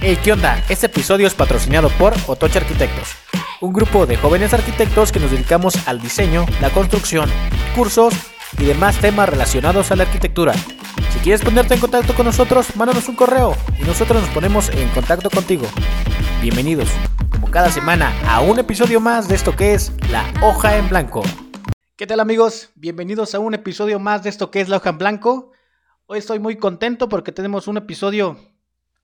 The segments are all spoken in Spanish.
Hey, ¿qué onda? Este episodio es patrocinado por Otoche Arquitectos, un grupo de jóvenes arquitectos que nos dedicamos al diseño, la construcción, cursos y demás temas relacionados a la arquitectura. Si quieres ponerte en contacto con nosotros, mándanos un correo y nosotros nos ponemos en contacto contigo. Bienvenidos, como cada semana, a un episodio más de esto que es La Hoja en Blanco. ¿Qué tal amigos? Bienvenidos a un episodio más de esto que es La Hoja en Blanco. Hoy estoy muy contento porque tenemos un episodio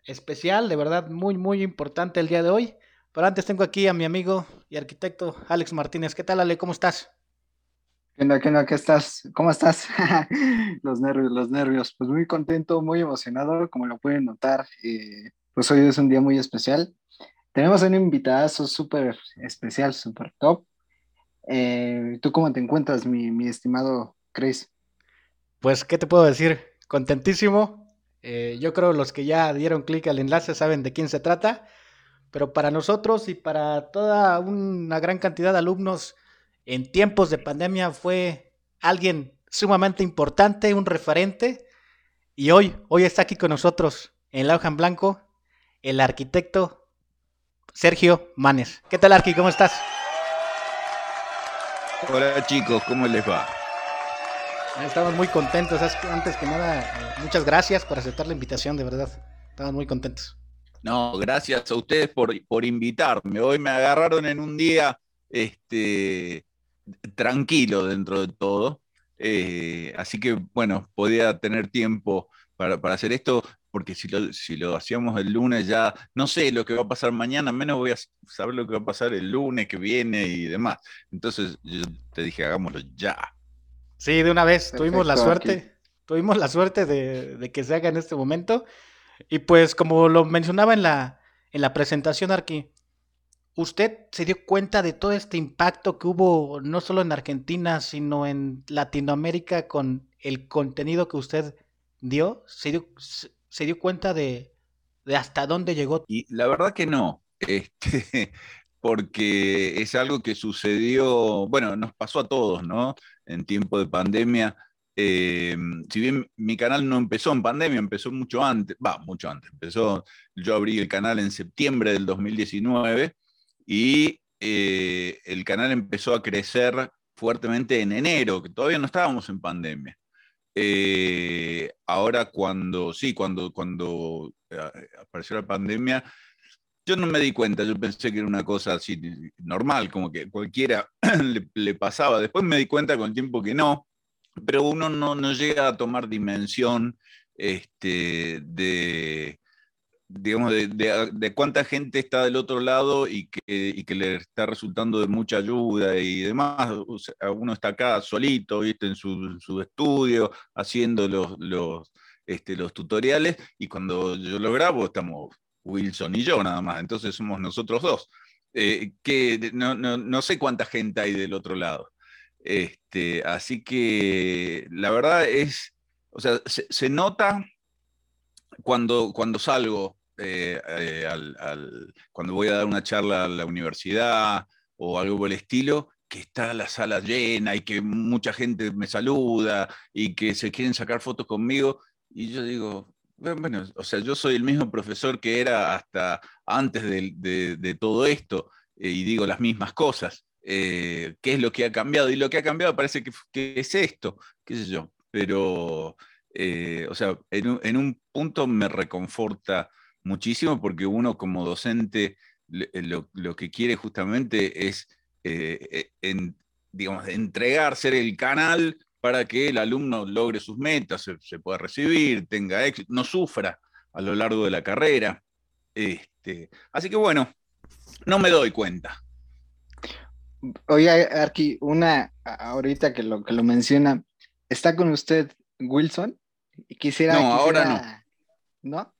especial, de verdad muy, muy importante el día de hoy. Pero antes tengo aquí a mi amigo y arquitecto Alex Martínez. ¿Qué tal, Ale? ¿Cómo estás? ¿Qué onda, qué onda, qué estás? ¿Cómo estás? los nervios, los nervios. Pues muy contento, muy emocionado, como lo pueden notar. Eh, pues hoy es un día muy especial. Tenemos un invitado súper especial, súper top. Eh, ¿Tú cómo te encuentras, mi, mi estimado Chris? Pues, ¿qué te puedo decir? Contentísimo, eh, yo creo los que ya dieron clic al enlace saben de quién se trata, pero para nosotros y para toda una gran cantidad de alumnos en tiempos de pandemia fue alguien sumamente importante, un referente, y hoy, hoy está aquí con nosotros en la hoja en blanco el arquitecto Sergio Manes. ¿Qué tal, Arqui? ¿Cómo estás? Hola chicos, ¿cómo les va? Estamos muy contentos. Antes que nada, muchas gracias por aceptar la invitación, de verdad. Estamos muy contentos. No, gracias a ustedes por, por invitarme. Hoy me agarraron en un día este, tranquilo dentro de todo. Eh, así que, bueno, podía tener tiempo para, para, hacer esto, porque si lo, si lo hacíamos el lunes ya, no sé lo que va a pasar mañana, menos voy a saber lo que va a pasar el lunes que viene y demás. Entonces yo te dije, hagámoslo ya. Sí, de una vez, tuvimos la suerte, tuvimos la suerte de, que se haga en este momento. Y pues como lo mencionaba en la, en la presentación, Arqui, ¿usted se dio cuenta de todo este impacto que hubo no solo en Argentina, sino en Latinoamérica con el contenido que usted dio? ¿Se dio, se dio cuenta de, de hasta dónde llegó? Y la verdad que no. Este, porque es algo que sucedió, bueno, nos pasó a todos, ¿no? En tiempo de pandemia. Eh, si bien mi canal no empezó en pandemia, empezó mucho antes, va, mucho antes, empezó, yo abrí el canal en septiembre del 2019 y eh, el canal empezó a crecer fuertemente en enero, que todavía no estábamos en pandemia. Eh, ahora cuando, sí, cuando, cuando apareció la pandemia, yo no me di cuenta, yo pensé que era una cosa así normal, como que cualquiera le, pasaba. Después me di cuenta con el tiempo que no, pero uno no, no llega a tomar dimensión este, de, digamos, de, de, cuánta gente está del otro lado y que, y que, le está resultando de mucha ayuda y demás. uno está acá solito, ¿viste? en su, su estudio, haciendo los, los, este, los tutoriales y cuando yo lo grabo estamos Wilson y yo nada más, entonces somos nosotros dos. Eh, que no, sé cuánta gente hay del otro lado. Este, así que la verdad es, o sea, se, nota cuando, cuando salgo, eh, eh, cuando voy a dar una charla a la universidad o algo por el estilo, que está la sala llena y que mucha gente me saluda y que se quieren sacar fotos conmigo. Y yo digo, bueno, o sea, yo soy el mismo profesor que era hasta antes de, todo esto eh, y digo las mismas cosas. Eh, ¿Qué es lo que ha cambiado? Y lo que ha cambiado parece que, es esto, qué sé yo. Pero, eh, o sea, en un, punto me reconforta muchísimo porque uno como docente lo, que quiere justamente es, digamos, entregar, ser el canal para que el alumno logre sus metas, se, pueda recibir, tenga éxito, no sufra a lo largo de la carrera. Este, así que bueno, no me doy cuenta. Oye, Arki, una ahorita que lo que lo menciona, ¿está con usted Wilson? Quisiera. No, ahora no. ¿No?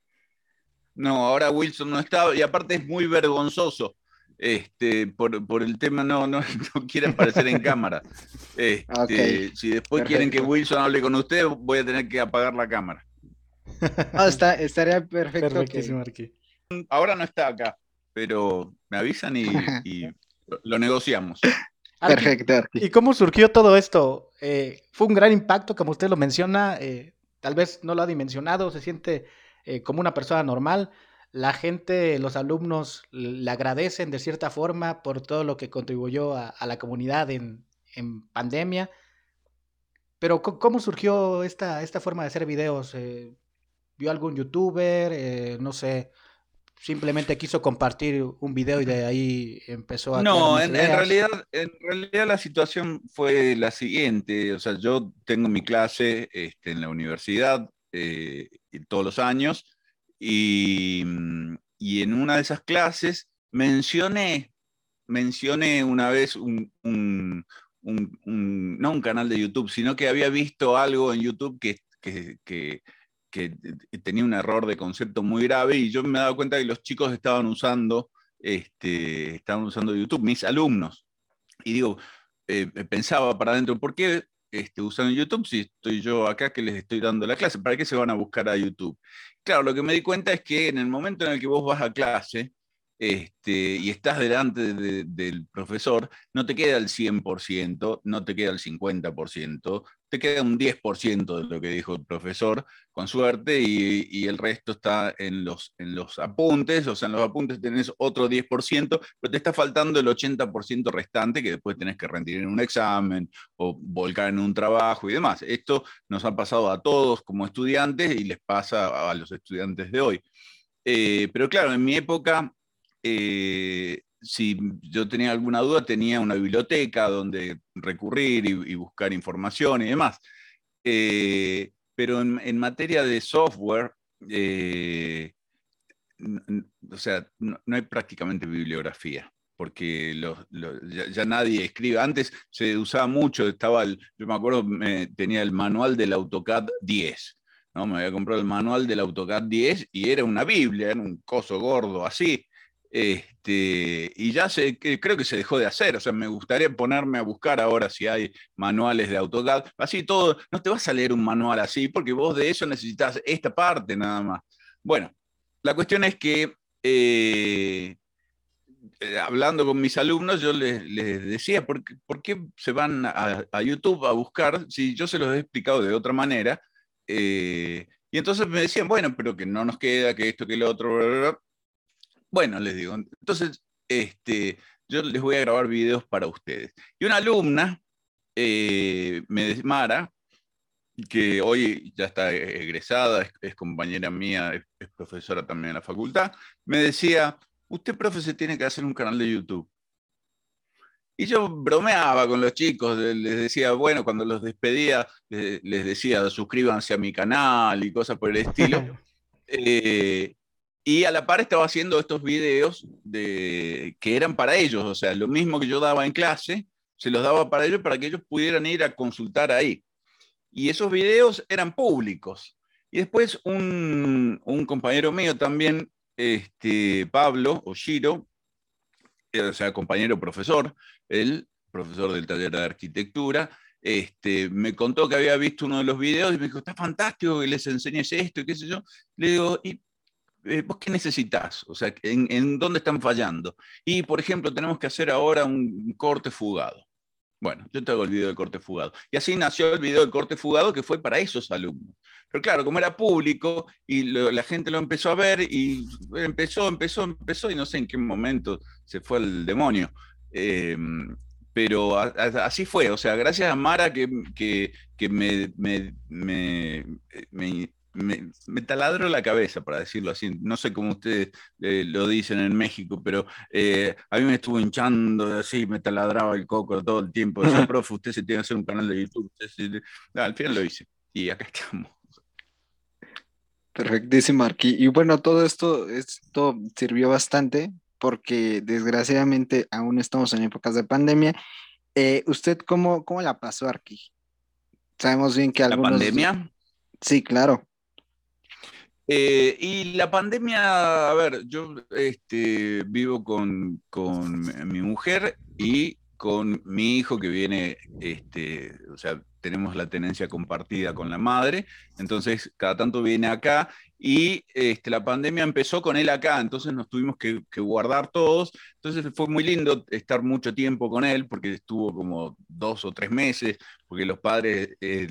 No, ahora Wilson no está, y aparte es muy vergonzoso este, por, el tema no, no, no quiere aparecer en cámara. Este, si después quieren que Wilson hable con usted, voy a tener que apagar la cámara. está, estaría perfecto. Ahora no está acá, pero me avisan y, lo negociamos. Perfecto. ¿Y cómo surgió todo esto? Eh, fue un gran impacto, como usted lo menciona. Eh, tal vez no lo ha dimensionado, se siente eh, como una persona normal la gente, los alumnos le agradecen de cierta forma por todo lo que contribuyó a, la comunidad en, pandemia. Pero ¿cómo surgió esta, esta forma de hacer videos? Eh, ¿Vio algún youtuber? Eh, no sé, simplemente quiso compartir un video y de ahí empezó a... No, en, realidad, en realidad la situación fue la siguiente. O sea, yo tengo mi clase este, en la universidad eh, todos los años Mm, y, en una de esas clases mencioné, mencioné una vez un, no un canal de YouTube, sino que había visto algo en YouTube que, que, tenía un error de concepto muy grave y yo me he dado cuenta que los chicos estaban usando, este, estaban usando YouTube, mis alumnos. Y digo, eh, pensaba para adentro, ¿por qué este, usan YouTube si estoy yo acá que les estoy dando la clase? ¿Para qué se van a buscar a YouTube? Claro, lo que me di cuenta es que en el momento en el que vos vas a clase este, y estás delante del profesor, no te queda el 100%, no te queda el 50%, te queda un 10% de lo que dijo el profesor, con suerte, y, el resto está en los, en los apuntes, o sea, en los apuntes tenés otro 10%, pero te está faltando el 80% restante que después tenés que rendir en un examen o volcar en un trabajo y demás. Esto nos ha pasado a todos como estudiantes y les pasa a los estudiantes de hoy. Eh, pero claro, en mi época eh, si yo tenía alguna duda, tenía una biblioteca donde recurrir y, buscar información y demás. Eh, pero en, materia de software, eh, o sea, no, hay prácticamente bibliografía, porque ya, nadie escribe. Antes se usaba mucho, estaba el, yo me acuerdo, tenía el manual del AutoCAD 10. ¿no? Me había comprado el manual del AutoCAD 10 y era una Biblia, era un coso gordo así. Este, y ya creo que se dejó de hacer, o sea, me gustaría ponerme a buscar ahora si hay manuales de AutoCAD, así todo, no te vas a leer un manual así, porque vos de eso necesitas esta parte nada más. Bueno, la cuestión es que eh, eh, hablando con mis alumnos, yo les, decía, ¿por qué, se van a, YouTube a buscar si yo se los he explicado de otra manera? Eh, y entonces me decían, bueno, pero que no nos queda, que esto, que lo otro, bueno, les digo, entonces este, yo les voy a grabar videos para ustedes. Y una alumna, eh, Mara, que hoy ya está egresada, es, compañera mía, es, profesora también en la facultad, me decía, usted, profe, se tiene que hacer un canal de YouTube. Y yo bromeaba con los chicos, les decía, bueno, cuando los despedía, les, decía, suscríbanse a mi canal y cosas por el estilo. Eh, y a la par estaba haciendo estos videos de, que eran para ellos, o sea, lo mismo que yo daba en clase, se los daba para ellos para que ellos pudieran ir a consultar ahí. Y esos videos eran públicos. Y después un, compañero mío también, este, Pablo Oshiro, eh, o sea, compañero profesor, él, profesor del taller de arquitectura, este, me contó que había visto uno de los videos y me dijo, está fantástico que les enseñes esto y qué sé yo. Le digo, ¿y ¿vos qué necesitas? O sea, ¿en, dónde están fallando? Y, por ejemplo, tenemos que hacer ahora un corte fugado. Bueno, yo te hago el video de corte fugado. Y así nació el video de corte fugado que fue para esos alumnos. Pero claro, como era público y la gente lo empezó a ver y empezó, empezó, empezó y no sé en qué momento se fue el demonio. Em, pero así fue, o sea, gracias a Mara que, me, taladro la cabeza, para decirlo así. No sé cómo ustedes eh, lo dicen en México, pero eh, a mí me estuvo hinchando así, me taladraba el coco todo el tiempo. Decía, profe, usted se tiene que hacer un canal de YouTube. al final lo hice y acá estamos. Perfectísimo, Marquí. Y bueno, todo esto, esto sirvió bastante porque desgraciadamente aún estamos en épocas de pandemia. Eh, ¿Usted cómo, cómo la pasó, Arqui? Sabemos bien que algunos... ¿La pandemia? Sí, claro. Eh, y la pandemia, a ver, yo este, vivo con, mi mujer y con mi hijo que viene, este, o sea, tenemos la tenencia compartida con la madre, entonces cada tanto viene acá y este, la pandemia empezó con él acá, entonces nos tuvimos que, guardar todos, entonces fue muy lindo estar mucho tiempo con él, porque estuvo como dos o tres meses, porque los padres,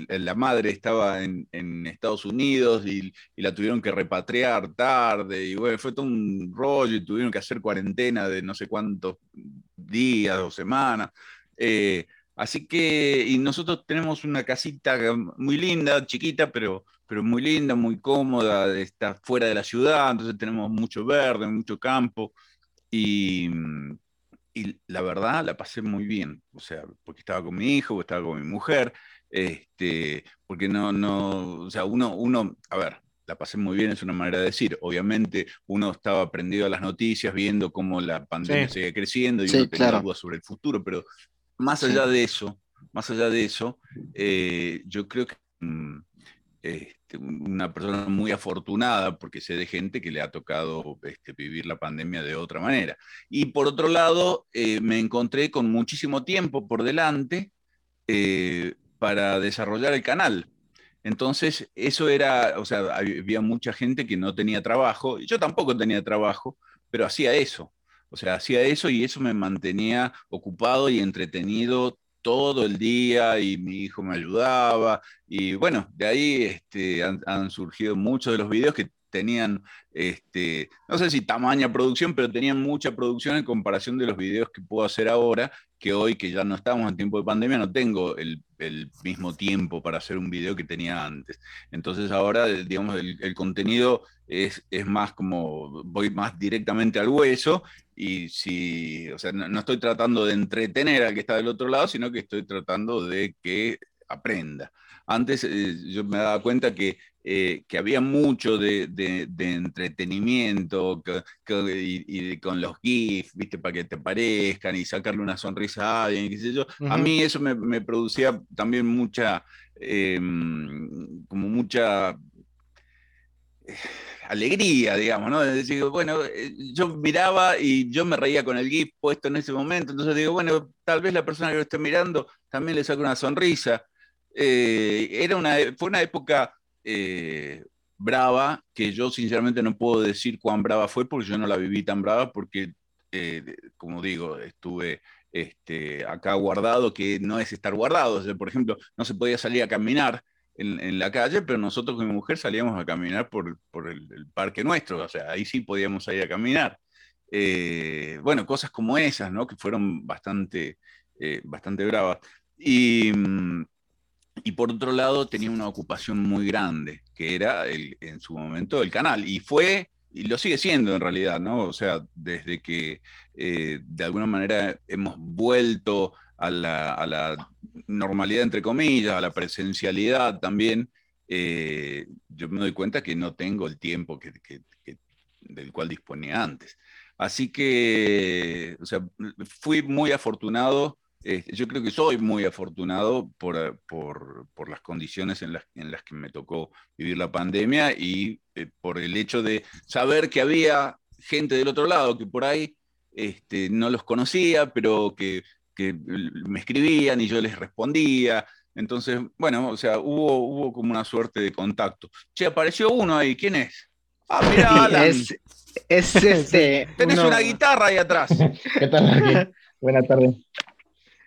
la madre estaba en, Estados Unidos y, la tuvieron que repatriar tarde, y bueno, fue todo un rollo y tuvieron que hacer cuarentena de no sé cuántos días o semanas. Eh, así que, y nosotros tenemos una casita muy linda, chiquita, pero pero muy linda, muy cómoda, está fuera de la ciudad, entonces tenemos mucho verde, mucho campo, y, y la verdad la pasé muy bien, o sea, porque estaba con mi hijo, estaba con mi mujer, este, porque no, no, o sea, uno, uno, a ver, la pasé muy bien, es una manera de decir. Obviamente uno estaba prendido a las noticias, viendo cómo la pandemia sigue creciendo y uno tenía dudas sobre el futuro, pero más allá de eso, más allá de eso, eh, yo creo que mm, este, una persona muy afortunada porque sé de gente que le ha tocado este, vivir la pandemia de otra manera. Y por otro lado, eh, me encontré con muchísimo tiempo por delante eh, para desarrollar el canal. Entonces, eso era, o sea, había mucha gente que no tenía trabajo, y yo tampoco tenía trabajo, pero hacía eso. O sea, hacía eso y eso me mantenía ocupado y entretenido todo el día y mi hijo me ayudaba. Y bueno, de ahí este, han, surgido muchos de los videos que tenían, este, no sé si tamaña producción, pero tenían mucha producción en comparación de los videos que puedo hacer ahora, que hoy que ya no estamos en tiempo de pandemia, no tengo el, mismo tiempo para hacer un video que tenía antes. Entonces ahora, digamos, el, contenido es, es, más como, voy más directamente al hueso y si, o sea, no, estoy tratando de entretener al que está del otro lado, sino que estoy tratando de que aprenda. Antes eh, yo me daba cuenta que, eh, que había mucho de, de, entretenimiento y, con los GIFs, ¿viste? Para que te parezcan y sacarle una sonrisa a alguien, qué sé yo. A mí eso me, me producía también mucha, em, como mucha alegría, digamos, ¿no? decir, bueno, eh, yo miraba y yo me reía con el GIF puesto en ese momento, entonces digo, bueno, tal vez la persona que lo esté mirando también le saque una sonrisa. Eh, era una, fue una época eh, brava, que yo sinceramente no puedo decir cuán brava fue, porque yo no la viví tan brava, porque, como digo, estuve este, acá guardado, que no es estar guardado. por ejemplo, no se podía salir a caminar en, la calle, pero nosotros con mi mujer salíamos a caminar por, por el, parque nuestro, o sea, ahí sí podíamos salir a caminar. Eh, bueno, cosas como esas, ¿no? Que fueron bastante, eh, bastante bravas. Y, mm, y, por otro lado tenía una ocupación muy grande, que era el, en su momento el canal, y fue, y lo sigue siendo en realidad, ¿no? O sea, desde que eh, de alguna manera hemos vuelto a la, normalidad, entre comillas, a la presencialidad también, eh, yo me doy cuenta que no tengo el tiempo que, del cual disponía antes. Así que, o sea, fui muy afortunado, eh, yo creo que soy muy afortunado por, por, las condiciones en las, en las, que me tocó vivir la pandemia y eh, por el hecho de saber que había gente del otro lado que por ahí este, no los conocía, pero que que me escribían y yo les respondía. Entonces, bueno, o sea, hubo, hubo como una suerte de contacto. Che, apareció uno ahí, ¿quién es? Ah, mira, Alan. Es, es este. Tenés una guitarra ahí atrás. ¿Qué tal, Buenas tardes.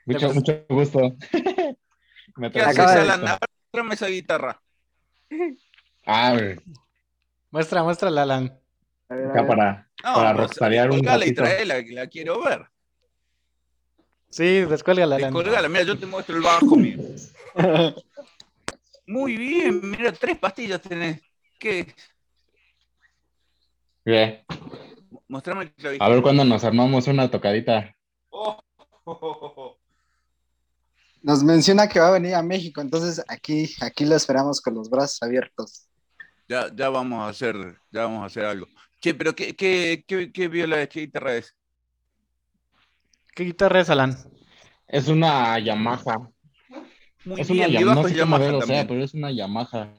Mucho, mucho gusto. Me ¿Qué haces, Alan? Muéstrame esa guitarra. A ver. Muestra, muestra Alan. Acá para, no, para pues, un ratito. y traela, que la quiero ver. Sí, descuélgala. Descuélgala, mira, yo te muestro el bajo mío. Muy bien, mira, tres pastillas tenés. ¿Qué? Bien. Mostrame el clavito. A ver cuándo nos armamos una tocadita. Oh, Nos menciona que va a venir a México, entonces aquí, aquí lo esperamos con los brazos abiertos. Ya, ya vamos a hacer, ya vamos a hacer algo. Che, pero ¿qué, qué, qué, qué viola, qué guitarra es? ¿Qué guitarra es, Alan? Es una Yamaha. Muy es una Yamaha, no sé Yamaha sea, pero es una Yamaha.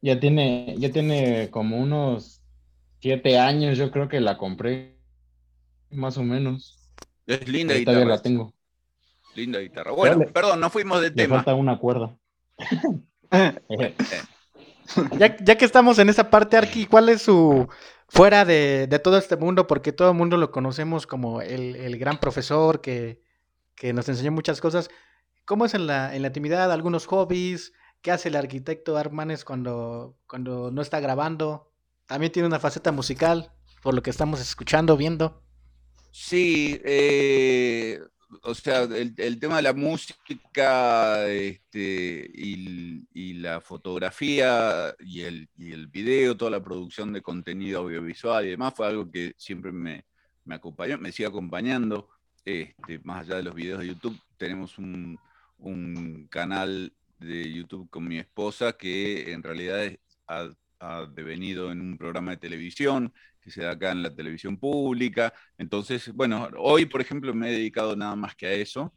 Ya tiene, ya tiene como unos siete años, yo creo que la compré, más o menos. Es linda y todavía la tengo. linda guitarra. Bueno, perdón, no fuimos de tema. falta una cuerda. ya, ya, que estamos en esa parte, Arki, ¿cuál es su, fuera de, todo este mundo, porque todo el mundo lo conocemos como el, gran profesor que, nos enseñó muchas cosas, ¿cómo es en la, en la intimidad? ¿Algunos hobbies? ¿Qué hace el arquitecto Armanes cuando, cuando no está grabando? También tiene una faceta musical, por lo que estamos escuchando, viendo. Sí, eh, o sea, el, tema de la música este, y, la fotografía y el, y el, video, toda la producción de contenido audiovisual y demás fue algo que siempre me, me acompañó, me sigue acompañando. Este, más allá de los videos de YouTube, tenemos un, un canal de YouTube con mi esposa que en realidad ha, ha devenido en un programa de televisión que se da acá en la televisión pública. Entonces, bueno, hoy, por ejemplo, me he dedicado nada más que a eso,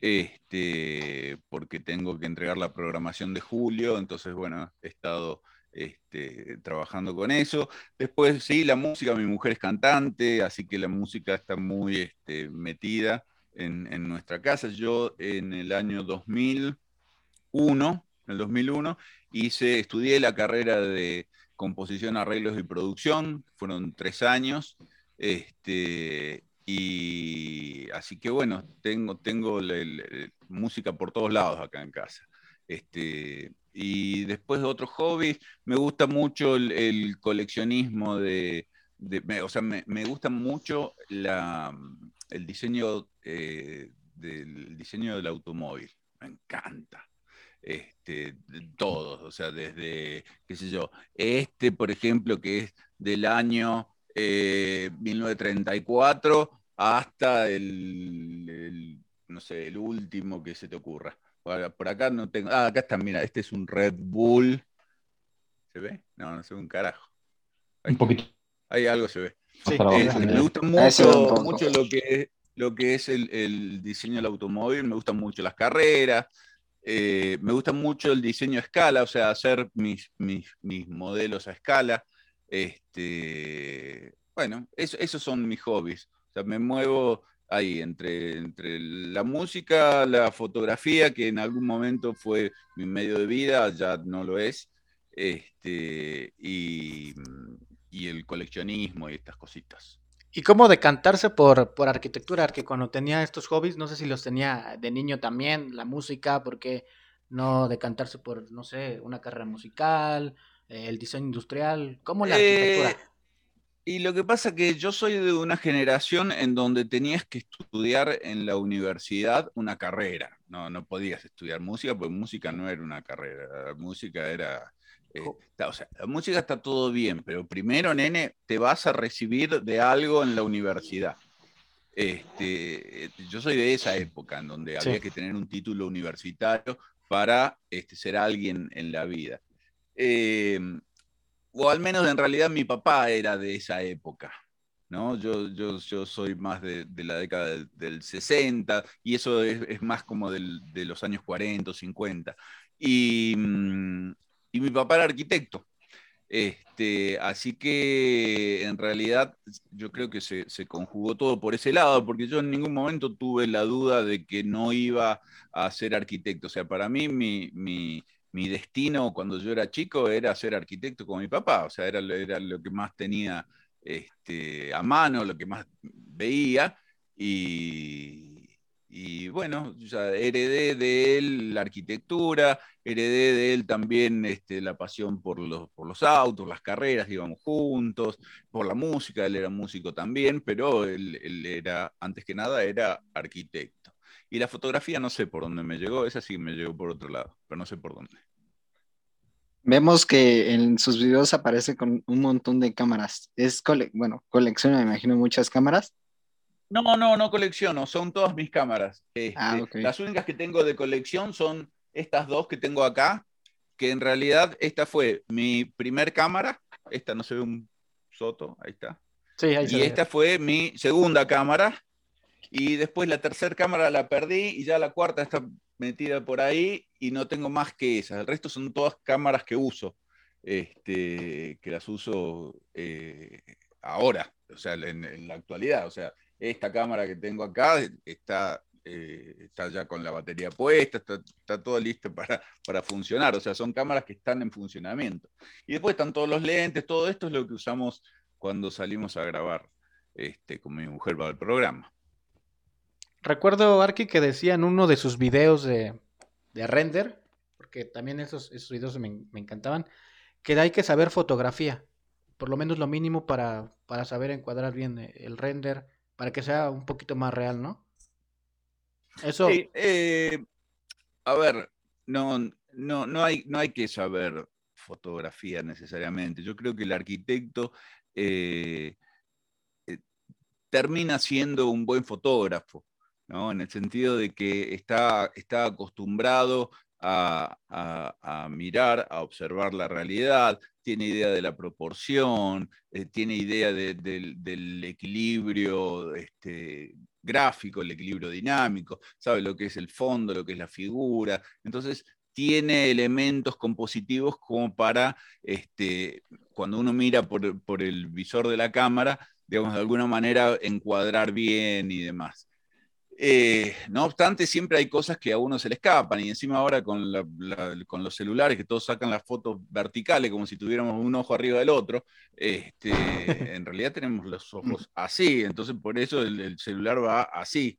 este, porque tengo que entregar la programación de julio, entonces, bueno, he estado este, trabajando con eso. Después, sí, la música, mi mujer es cantante, así que la música está muy este, metida en, en nuestra casa. Yo en el año 2001, en el 2001, hice, estudié la carrera de composición, arreglos y producción, fueron tres años. Este, y así que bueno, tengo, música por todos lados acá en casa. Este, y después de otros hobbies, me gusta mucho el, coleccionismo de, o sea, me, gusta mucho el diseño eh, del diseño del automóvil. Me encanta este, todos, o sea, desde, qué sé yo, este, por ejemplo, que es del año 1934 eh, hasta el, no sé, el último que se te ocurra. Por, acá no tengo, ah, acá está, mira, este es un Red Bull. ¿Se ve? No, no se ve un carajo. un poquito. Ahí algo se ve. me gusta mucho, mucho lo que es, lo que es el, el diseño del automóvil, me gustan mucho las carreras, eh, me gusta mucho el diseño a escala, o sea, hacer mis, mis, modelos a escala. Este, bueno, esos son mis hobbies. O sea, me muevo ahí entre, entre la música, la fotografía, que en algún momento fue mi medio de vida, ya no lo es, este, y, y el coleccionismo y estas cositas. ¿Y cómo decantarse por, por arquitectura? Que cuando tenía estos hobbies, no sé si los tenía de niño también, la música, ¿por qué no decantarse por, no sé, una carrera musical, eh, el diseño industrial? ¿Cómo la arquitectura? Eh, y lo que pasa que yo soy de una generación en donde tenías que estudiar en la universidad una carrera. No, no podías estudiar música, porque música no era una carrera. música era eh, o sea, la música está todo bien, pero primero, nene, te vas a recibir de algo en la universidad. Este, yo soy de esa época en donde había que tener un título universitario para este, ser alguien en la vida. Em, o al menos en realidad mi papá era de esa época. ¿no? Yo, yo, yo soy más de, la década del, 60 y eso es, más como de los años 40 o 50. Y, mm, y mi papá era arquitecto. Este, así que en realidad yo creo que se, conjugó todo por ese lado, porque yo en ningún momento tuve la duda de que no iba a ser arquitecto. O sea, para mí mi, destino cuando yo era chico era ser arquitecto con mi papá, o sea, era, era lo que más tenía este, a mano, lo que más veía. Y, y bueno, heredé de él la arquitectura, heredé de él también este, la pasión por los, por los autos, las carreras, íbamos juntos, por la música, él era músico también, pero él, era, antes que nada, era arquitecto. Y la fotografía no sé por dónde me llegó, esa sí me llegó por otro lado, pero no sé por dónde. Vemos que en sus videos aparece con un montón de cámaras. Es, bueno, colecciona, me imagino, muchas cámaras. No, no, no colecciono, son todas mis cámaras. Este, ah, las únicas que tengo de colección son estas dos que tengo acá, que en realidad esta fue mi primer cámara, esta no se ve un soto, ahí está. Sí, ahí y esta fue mi segunda cámara, y después la tercera cámara la perdí, y ya la cuarta está metida por ahí, y no tengo más que esas. El resto son todas cámaras que uso, este, que las uso eh, ahora, o sea, en la actualidad, o sea esta cámara que tengo acá está, eh, está ya con la batería puesta, está, todo listo para, para, funcionar. O sea, son cámaras que están en funcionamiento. Y después están todos los lentes, todo esto es lo que usamos cuando salimos a grabar este, con mi mujer para el programa. Recuerdo, Arki, que decía en uno de sus videos de, render, porque también esos, esos videos me, me, encantaban, que hay que saber fotografía, por lo menos lo mínimo para, para saber encuadrar bien el render, para que sea un poquito más real, ¿no? Eso. Eh, a ver, no, no, no, hay, no hay que saber fotografía necesariamente. Yo creo que el arquitecto eh, eh, termina siendo un buen fotógrafo, ¿no? En el sentido de que está, está acostumbrado a, mirar, a observar la realidad, tiene idea de la proporción, tiene idea del equilibrio este, gráfico, el equilibrio dinámico, sabe lo que es el fondo, lo que es la figura. Entonces, tiene elementos compositivos como para, este, cuando uno mira por, por el visor de la cámara, digamos, de alguna manera encuadrar bien y demás. Eh, no obstante, siempre hay cosas que a uno se le escapan y encima ahora con, con los celulares que todos sacan las fotos verticales como si tuviéramos un ojo arriba del otro, este, en realidad tenemos los ojos así, entonces por eso el, celular va así.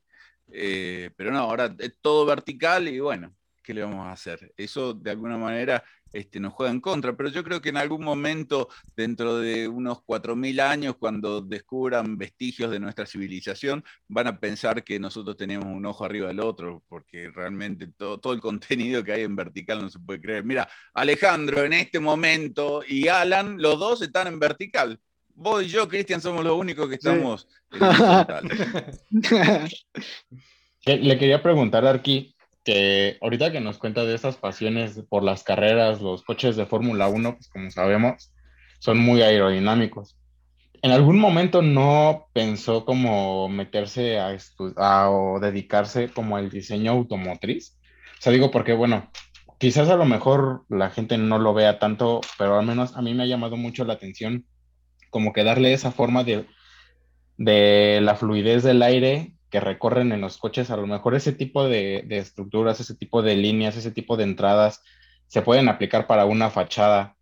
Eh, pero no, ahora es todo vertical y bueno, ¿qué le vamos a hacer? Eso de alguna manera este, nos juega en contra, pero yo creo que en algún momento, dentro de unos 4.000 años, cuando descubran vestigios de nuestra civilización, van a pensar que nosotros tenemos un ojo arriba del otro, porque realmente todo, todo el contenido que hay en vertical no se puede creer. Mira, Alejandro en este momento y Alan, los dos están en vertical. Vos y yo, Cristian, somos los únicos que estamos en horizontal. Le quería preguntar, Arqui, que ahorita que nos cuenta de esas pasiones por las carreras, los coches de Fórmula 1, pues como sabemos, son muy aerodinámicos. ¿En algún momento no pensó como meterse a, a o dedicarse como al diseño automotriz? O sea, digo porque, bueno, quizás a lo mejor la gente no lo vea tanto, pero al menos a mí me ha llamado mucho la atención como que darle esa forma de, de la fluidez del aire que recorren en los coches, a lo mejor ese tipo de, estructuras, ese tipo de líneas, ese tipo de entradas se pueden aplicar para una fachada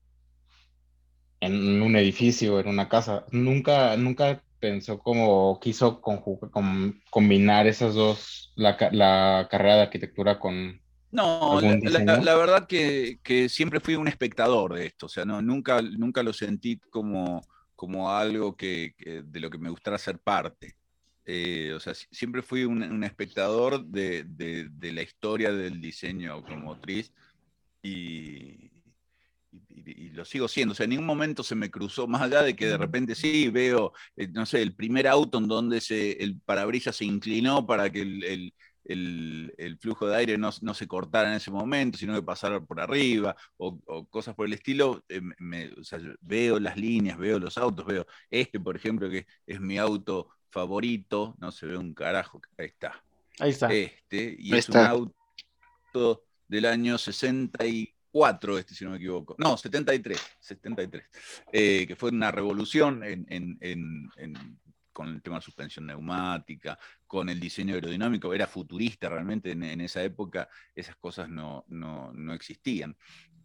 en un edificio, en una casa. Nunca, nunca pensó como quiso combinar esas dos, la, carrera de arquitectura con... No, la, verdad que, siempre fui un espectador de esto, o sea, no, nunca, nunca lo sentí como, como algo que, de lo que me gustara ser parte. Eh, o sea, siempre fui un, espectador de, la historia del diseño automotriz y, lo sigo siendo. O sea, en ningún momento se me cruzó, más allá de que de repente sí veo, eh, no sé, el primer auto en donde se, el parabrisas se inclinó para que el, flujo de aire no, se cortara en ese momento, sino que pasara por arriba o, cosas por el estilo. Eh, veo las líneas, veo los autos, veo este, por ejemplo, que es mi auto favorito, no se ve un carajo, ahí está. Ahí está. Este, y es un auto del año 64, este, si no me equivoco. No, 73, 73. Eh, que fue una revolución con el tema de suspensión neumática, con el diseño aerodinámico, era futurista realmente en, esa época, esas cosas no, no, no existían.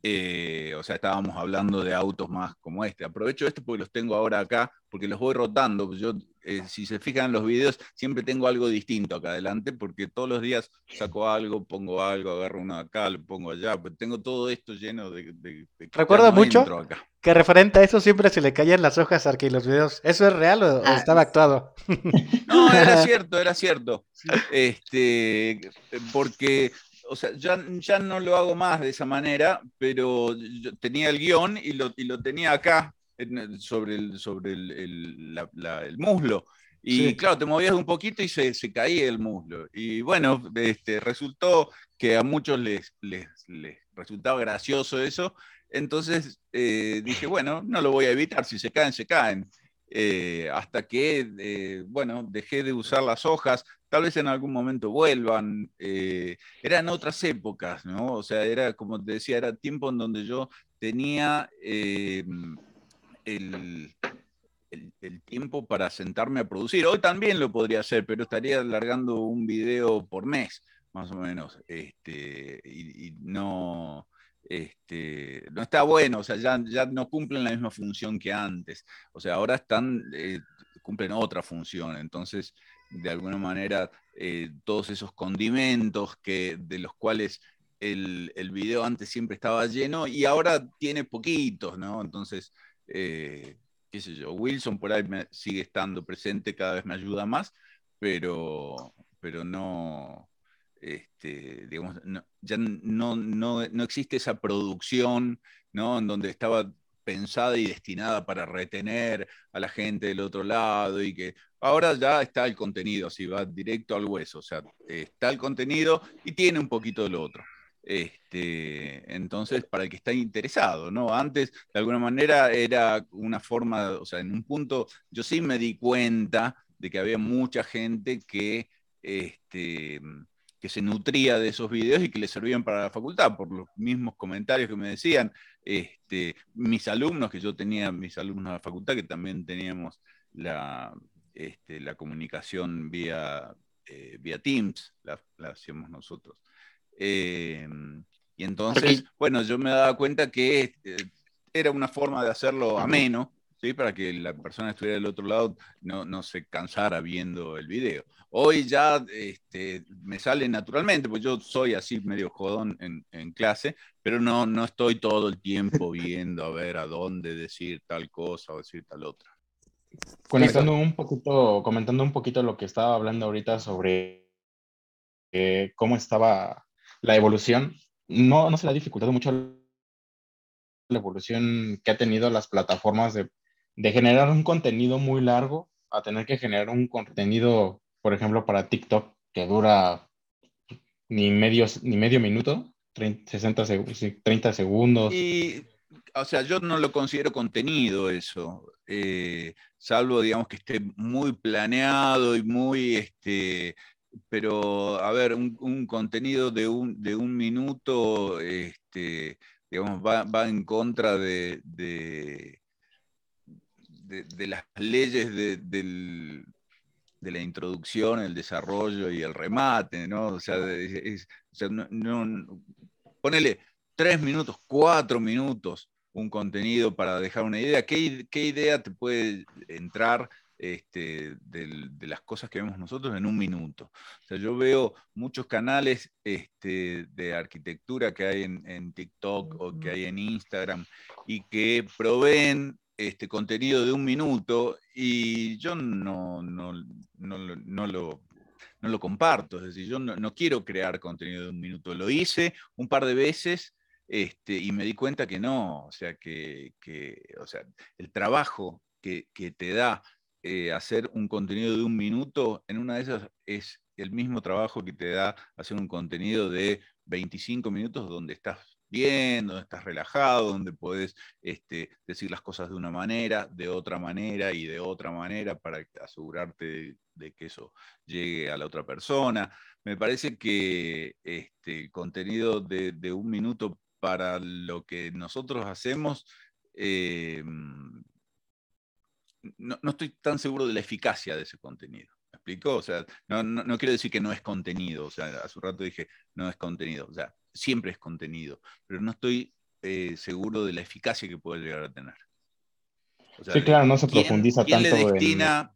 Eh, o sea, estábamos hablando de autos más como este. Aprovecho este porque los tengo ahora acá, porque los voy rotando. Yo, eh, si se fijan en los videos, siempre tengo algo distinto acá adelante, porque todos los días saco algo, pongo algo, agarro uno acá, lo pongo allá. Pues tengo todo esto lleno de. de, Recuerdo mucho que referente a eso siempre se le caían las hojas aquí los videos. ¿Eso es real o, ah. estaba actuado? No, era cierto, era cierto. Este, porque o sea, ya, ya no lo hago más de esa manera, pero yo tenía el guion y lo, y lo tenía acá, sobre el, sobre el, el muslo. Y claro, te movías un poquito y se, se, caía el muslo. Y bueno, este, resultó que a muchos les, les, les resultaba gracioso eso. Entonces eh, dije, bueno, no lo voy a evitar, si se caen, se caen. Eh, hasta que, eh, bueno, dejé de usar las hojas, tal vez en algún momento vuelvan, eran otras épocas, ¿no? O sea, era, como te decía, era tiempo en donde yo tenía el, tiempo para sentarme a producir. Hoy también lo podría hacer, pero estaría alargando un video por mes, más o menos. Este, y, no, este, no está bueno, o sea, ya, ya no cumplen la misma función que antes. O sea, ahora están, eh, cumplen otra función. Entonces, de alguna manera, eh, todos esos condimentos que, de los cuales el, el, video antes siempre estaba lleno y ahora tiene poquitos, ¿no? Entonces, eh, qué sé yo, Wilson por ahí sigue estando presente, cada vez me ayuda más, pero, pero no, este, digamos, ya no, no, no, existe esa producción, ¿no? En donde estaba pensada y destinada para retener a la gente del otro lado y que ahora ya está el contenido, así va directo al hueso, o sea, está el contenido y tiene un poquito de lo otro. Este, entonces, para el que está interesado, ¿no? Antes, de alguna manera, era una forma, o sea, en un punto, yo sí me di cuenta de que había mucha gente que, este, que se nutría de esos videos y que le servían para la facultad, por los mismos comentarios que me decían, este, mis alumnos, que yo tenía mis alumnos de la facultad, que también teníamos la, este, la comunicación vía, eh, vía Teams, la, la hacíamos nosotros. Em, y entonces, bueno, yo me daba cuenta que eh, era una forma de hacerlo ameno, ¿sí? para que la persona que estuviera del otro lado no, no se cansara viendo el video. Hoy ya este, me sale naturalmente, pues yo soy así medio jodón en, en, clase, pero no, no estoy todo el tiempo viendo a ver a dónde decir tal cosa o decir tal otra. Conectando un poquito, comentando un poquito lo que estaba hablando ahorita sobre eh, cómo estaba la evolución, no, no se le ha dificultado mucho la evolución que ha tenido las plataformas de, generar un contenido muy largo a tener que generar un contenido, por ejemplo, para TikTok que dura ni, medios, ni medio minuto, 30, 60 30 segundos. Y, o sea, yo no lo considero contenido eso, eh, salvo, digamos, que esté muy planeado y muy, este, pero a ver, un, contenido de un, de un minuto, este, digamos, va, en contra de, de, las leyes de, de, la introducción, el desarrollo y el remate, ¿no? O sea, no, ponele tres minutos, cuatro minutos un contenido para dejar una idea. ¿Qué, qué idea te puede entrar este, de las cosas que vemos nosotros en un minuto. O sea, yo veo muchos canales este, de arquitectura que hay en, TikTok o que hay en Instagram y que proveen este contenido de un minuto y yo no, no, no, lo, lo comparto. Es decir, yo no, quiero crear contenido de un minuto. Lo hice un par de veces este, y me di cuenta que no, o sea, que, o sea, el trabajo que, que, te da eh, hacer un contenido de un minuto, en una de esas es el mismo trabajo que te da hacer un contenido de 25 minutos donde estás bien, donde estás relajado, donde puedes este, decir las cosas de una manera, de otra manera y de otra manera para asegurarte de, que eso llegue a la otra persona. Me parece que este, el contenido de, un minuto para lo que nosotros hacemos eh, no, estoy tan seguro de la eficacia de ese contenido. ¿Me explico? O sea, no, quiero decir que no es contenido, o sea, hace un rato dije no es contenido, o sea, siempre es contenido, pero no estoy eh, seguro de la eficacia que puede llegar a tener. sí, claro, no se profundiza ¿quién tanto le destina,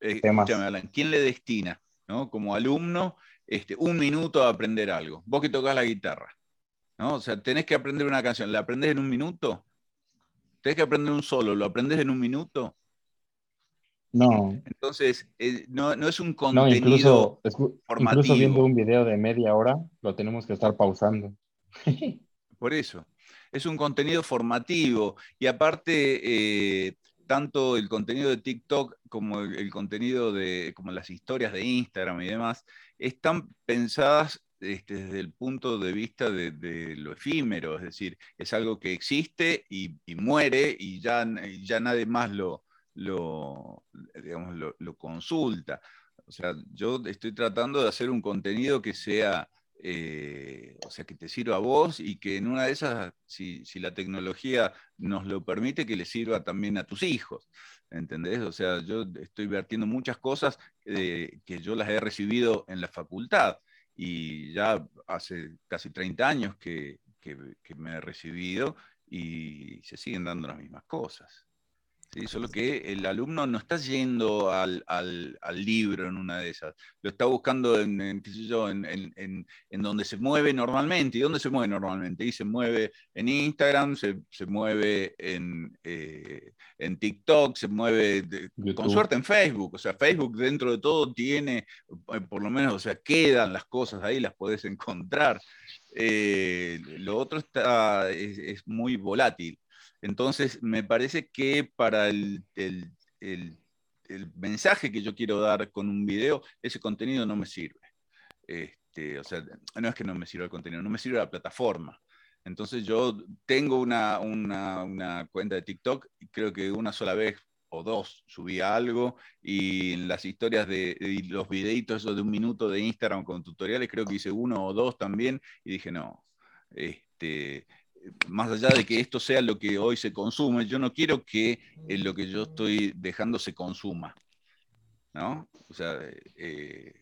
en eh, ¿quién le destina, ¿no? como alumno, este, un minuto a aprender algo? Vos que tocas la guitarra, ¿no? O sea, tenés que aprender una canción, ¿la aprendés en un minuto? Tenés que aprender un solo, ¿lo aprendes en un minuto? No. Entonces, eh, no, es un contenido incluso, Incluso viendo un video de media hora, lo tenemos que estar pausando. Por eso. Es un contenido formativo. Y aparte, eh, tanto el contenido de TikTok como el, contenido de, como las historias de Instagram y demás, están pensadas este, desde el punto de vista de, lo efímero, es decir, es algo que existe y, muere y ya, ya nadie más lo, lo, digamos, lo, consulta. O sea, yo estoy tratando de hacer un contenido que sea, eh, o sea, que te sirva a vos y que en una de esas, si, la tecnología nos lo permite, que le sirva también a tus hijos. ¿entendés? O sea, yo estoy vertiendo muchas cosas eh, que yo las he recibido en la facultad y ya hace casi 30 años que, que me he recibido y se siguen dando las mismas cosas. Solo que el alumno no está yendo al, libro en una de esas, lo está buscando en, en, donde se mueve normalmente. ¿Y dónde se mueve normalmente? Y se mueve en Instagram, se, mueve en, eh, en TikTok, se mueve con suerte en Facebook. O sea, Facebook dentro de todo tiene, eh, por lo menos, o sea, quedan las cosas ahí, las puedes encontrar. Eh, lo otro está, es muy volátil. Entonces, me parece que para el, mensaje que yo quiero dar con un video, ese contenido no me sirve. Este, o sea, no es que no me sirva el contenido, no me sirve la plataforma. Entonces yo tengo una, cuenta de TikTok creo que una sola vez o dos subí algo y en las historias de, los videitos de un minuto de Instagram con tutoriales creo que hice uno o dos también y dije no, este, más allá de que esto sea lo que hoy se consume, yo no quiero que eh, lo que yo estoy dejando se consuma. ¿No? O sea, eh,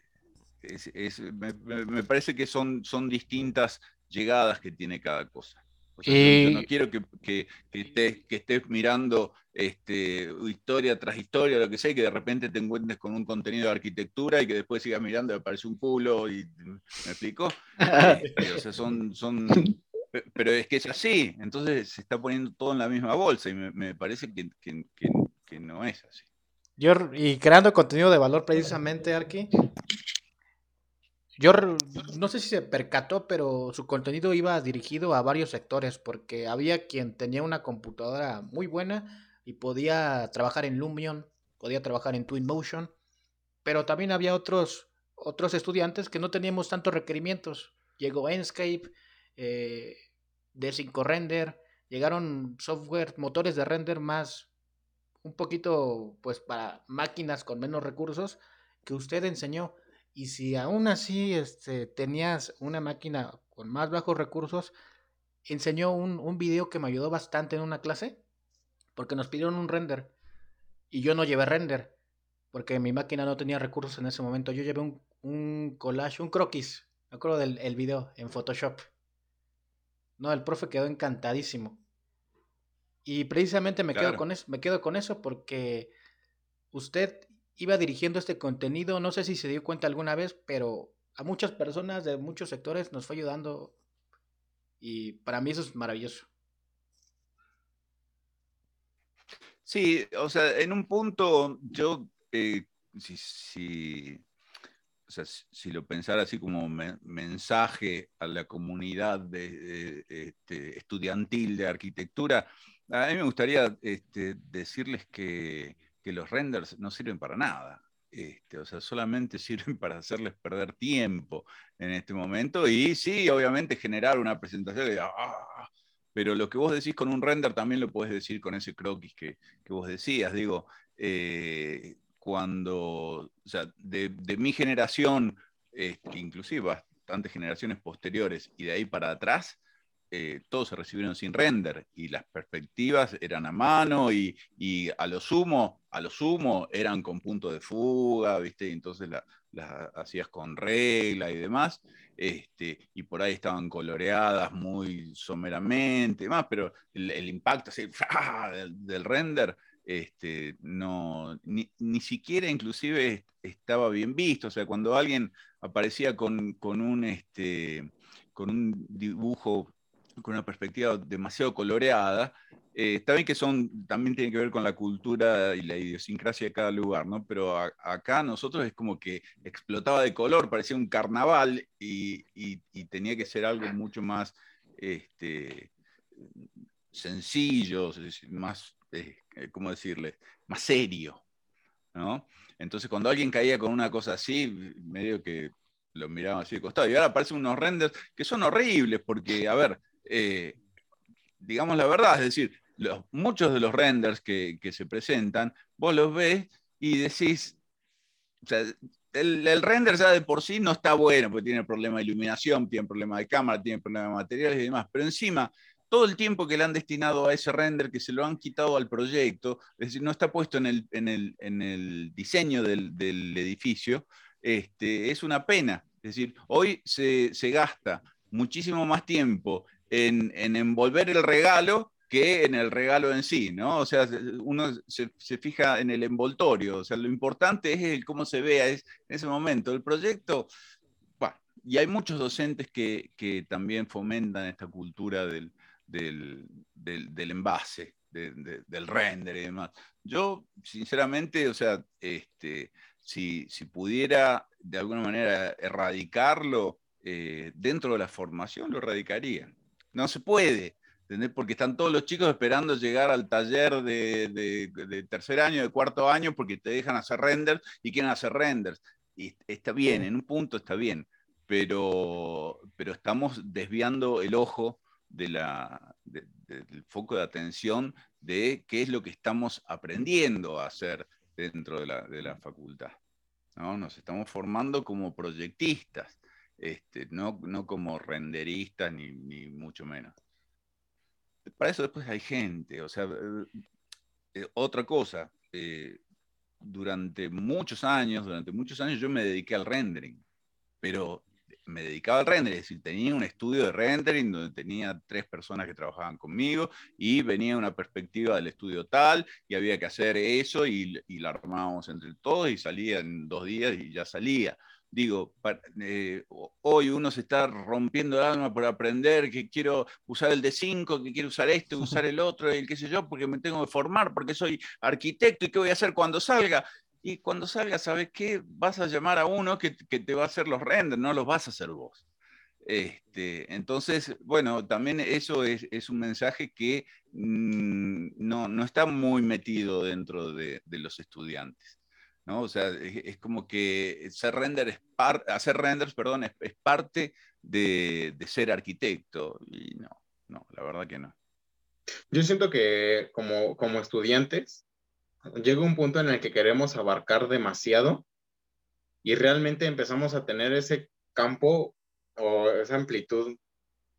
me, parece que son, son distintas llegadas que tiene cada cosa. yo, no quiero que, que, estés, mirando este, historia tras historia, lo que sea, y que de repente te encuentres con un contenido de arquitectura y que después sigas mirando y aparece un culo. Y, ¿Me explico? Este, o sea, son, son, pero es que es así, entonces se está poniendo todo en la misma bolsa y me, parece que, no es así. Yo, y creando contenido de valor precisamente, Arki, yo no sé si se percató, pero su contenido iba dirigido a varios sectores, porque había quien tenía una computadora muy buena y podía trabajar en Lumion, podía trabajar en Twinmotion, pero también había otros, otros estudiantes que no teníamos tantos requerimientos. Llegó Enscape, eh, de 5 render, llegaron software, motores de render más, un poquito, pues para máquinas con menos recursos que usted enseñó. Y si aún así este, tenías una máquina con más bajos recursos, enseñó un, un video que me ayudó bastante en una clase, porque nos pidieron un render y yo no llevé render, porque mi máquina no tenía recursos en ese momento. Yo llevé un, un collage, un croquis, me acuerdo del el video en Photoshop. No, el profe quedó encantadísimo. Y precisamente me, quedo con eso, me quedo con eso porque usted iba dirigiendo este contenido, no sé si se dio cuenta alguna vez, pero a muchas personas de muchos sectores nos fue ayudando y para mí eso es maravilloso. Sí, o sea, en un punto yo, eh, si, o sea, si lo pensara así como mensaje a la comunidad de, este, estudiantil de arquitectura, a mí me gustaría este, decirles que, los renders no sirven para nada. Este, o sea, solamente sirven para hacerles perder tiempo en este momento y sí, obviamente generar una presentación de, ah", pero lo que vos decís con un render también lo podés decir con ese croquis que, que vos decías. Digo, eh, cuando, o sea, de, mi generación, este, inclusive bastantes generaciones posteriores y de ahí para atrás, eh, todos se recibieron sin render y las perspectivas eran a mano y, a lo sumo, a lo sumo eran con punto de fuga, ¿viste? Y entonces las hacías con regla y demás, este, y por ahí estaban coloreadas muy someramente, más, pero el, impacto así, del render este, no, ni, siquiera inclusive estaba bien visto. O sea, cuando alguien aparecía con, un, este, con un dibujo con una perspectiva demasiado coloreada, eh, está bien que son, también tiene que ver con la cultura y la idiosincrasia de cada lugar, ¿no? Pero acá nosotros es como que explotaba de color, parecía un carnaval y, tenía que ser algo mucho más este, sencillo, más eh, eh, ¿cómo decirle? Más serio, ¿no? Entonces cuando alguien caía con una cosa así, medio que lo miraban así de costado. Y ahora aparecen unos renders que son horribles porque, a ver, eh, digamos la verdad, es decir, muchos de los renders que, se presentan, vos los ves y decís, o sea, el, el, render ya de por sí no está bueno, porque tiene problema de iluminación, tiene problema de cámara, tiene problema de materiales y demás, pero encima todo el tiempo que le han destinado a ese render, que se lo han quitado al proyecto, es decir, no está puesto en el, en el, diseño del, edificio, este, es una pena. Es decir, hoy se, gasta muchísimo más tiempo en, envolver el regalo que en el regalo en sí, ¿no? O sea, uno se, fija en el envoltorio, o sea, lo importante es el cómo se vea es, en ese momento. El proyecto, y hay muchos docentes que, también fomentan esta cultura del, envase, del render y demás. Yo, sinceramente, o sea, este, si, pudiera de alguna manera erradicarlo eh, dentro de la formación, lo erradicaría. No se puede, porque están todos los chicos esperando llegar al taller de, tercer año, de cuarto año, porque te dejan hacer renders y quieren hacer renders. Y está bien, en un punto está bien, pero, pero estamos desviando el ojo de la, del foco de atención de qué es lo que estamos aprendiendo a hacer dentro de la, de la facultad. ¿no? Nos estamos formando como proyectistas, este, no, no como renderistas ni, ni mucho menos para eso después hay gente, o sea, eh, eh, otra cosa, eh, durante muchos años, durante muchos años yo me dediqué al rendering, pero me dedicaba al rendering, es decir, tenía un estudio de rendering donde tenía tres personas que trabajaban conmigo y venía una perspectiva del estudio tal y había que hacer eso y, y la armábamos entre todos y salía en dos días y ya salía digo, eh, hoy uno se está rompiendo el alma por aprender que quiero usar el D5, que quiero usar esto, usar el otro, el qué sé yo, porque me tengo que formar, porque soy arquitecto y qué voy a hacer cuando salga. Y cuando salga, ¿sabes qué? Vas a llamar a uno que, te va a hacer los renders, no los vas a hacer vos. Este, entonces, bueno, también eso es, un mensaje que mm, no, está muy metido dentro de los estudiantes. ¿no? O sea, es, como que hacer, render es hacer renders perdón, es, parte de, ser arquitecto. Y no, no, la verdad que no. Yo siento que como, como estudiantes llega un punto en el que queremos abarcar demasiado y realmente empezamos a tener ese campo o esa amplitud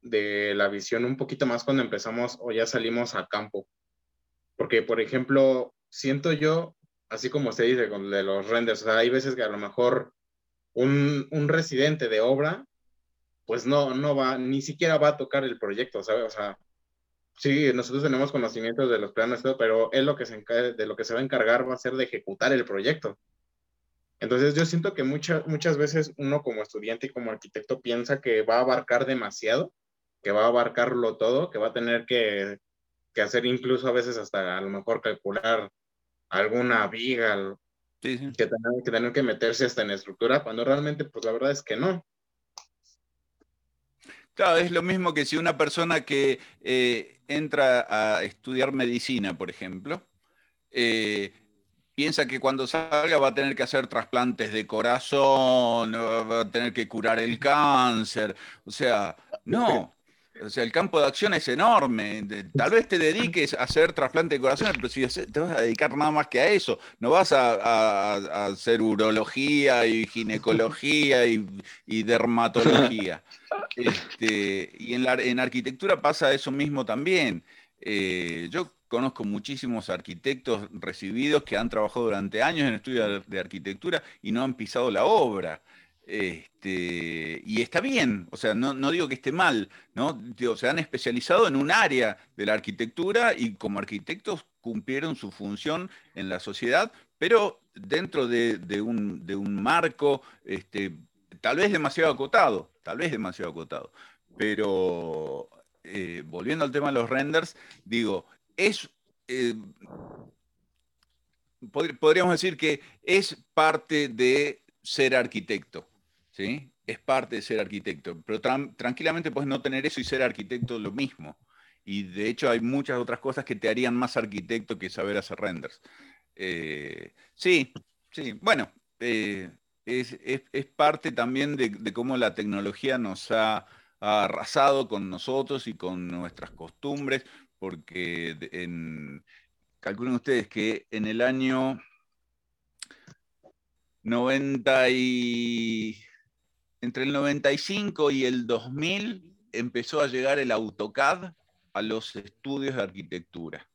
de la visión un poquito más cuando empezamos o ya salimos a campo. Porque, por ejemplo, siento yo así como usted dice con de los renders, o sea, hay veces que a lo mejor un, un residente de obra, pues no, no va, ni siquiera va a tocar el proyecto, ¿sabes? O sea, sí, nosotros tenemos conocimientos de los planos, pero él lo que se de lo que se va a encargar va a ser de ejecutar el proyecto. Entonces yo siento que muchas muchas veces uno como estudiante y como arquitecto piensa que va a abarcar demasiado, que va a abarcarlo todo, que va a tener que, que hacer incluso a veces hasta a lo mejor calcular alguna viga, que, tener, que meterse hasta en estructura, cuando realmente, pues la verdad es que no. Claro, es lo mismo que si una persona que eh, entra a estudiar medicina, por ejemplo, eh, piensa que cuando salga va a tener que hacer trasplantes de corazón, va a tener que curar el cáncer. O sea, no, o sea, el campo de acción es enorme. Tal vez te dediques a hacer trasplante de corazón, pero si te vas a dedicar nada más que a eso, no vas a, hacer urología y ginecología y, dermatología. Este, y en, la, en arquitectura pasa eso mismo también. Eh, yo conozco muchísimos arquitectos recibidos que han trabajado durante años en estudios de arquitectura y no han pisado la obra. Este, y está bien, o sea, no, digo que esté mal, ¿no? se han especializado en un área de la arquitectura y como arquitectos cumplieron su función en la sociedad, pero dentro de, un, marco este, tal vez demasiado acotado, tal vez demasiado acotado. Pero eh, volviendo al tema de los renders, digo, es... Eh, podríamos decir que es parte de ser arquitecto. ¿Sí? Es parte de ser arquitecto, pero tranquilamente puedes no tener eso y ser arquitecto lo mismo. Y de hecho hay muchas otras cosas que te harían más arquitecto que saber hacer renders. Eh, sí, sí, bueno, eh, es, parte también de, cómo la tecnología nos ha, arrasado con nosotros y con nuestras costumbres, porque calculen ustedes que en el año 90 y entre el 95 y el 2000 empezó a llegar el AutoCAD a los estudios de arquitectura.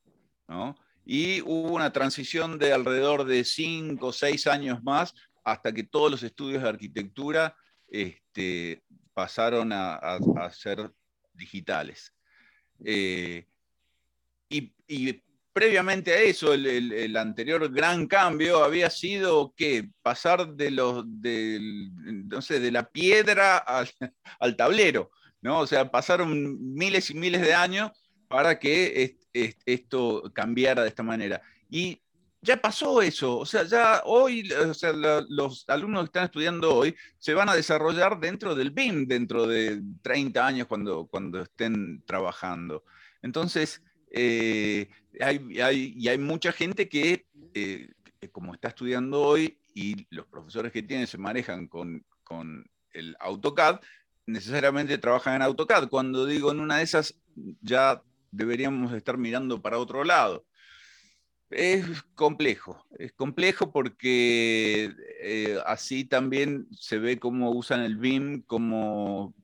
Y hubo una transición de alrededor de cinco o seis años más hasta que todos los estudios de arquitectura este, pasaron a, ser digitales. Eh, previamente a eso, el, anterior gran cambio había sido que pasar de, los, de la piedra al, tablero, ¿no? O sea, pasaron miles y miles de años para que esto cambiara de esta manera. Y ya pasó eso, o sea, ya hoy, los alumnos que están estudiando hoy se van a desarrollar dentro del BIM, dentro de 30 años cuando, cuando estén trabajando. Entonces, eh, y hay mucha gente que, eh, como está estudiando hoy y los profesores que tienen se manejan con, con el AutoCAD, necesariamente trabajan en AutoCAD. Cuando digo en una de esas, ya deberíamos estar mirando para otro lado. Es complejo, es complejo porque eh, así también se ve cómo usan el BIM como,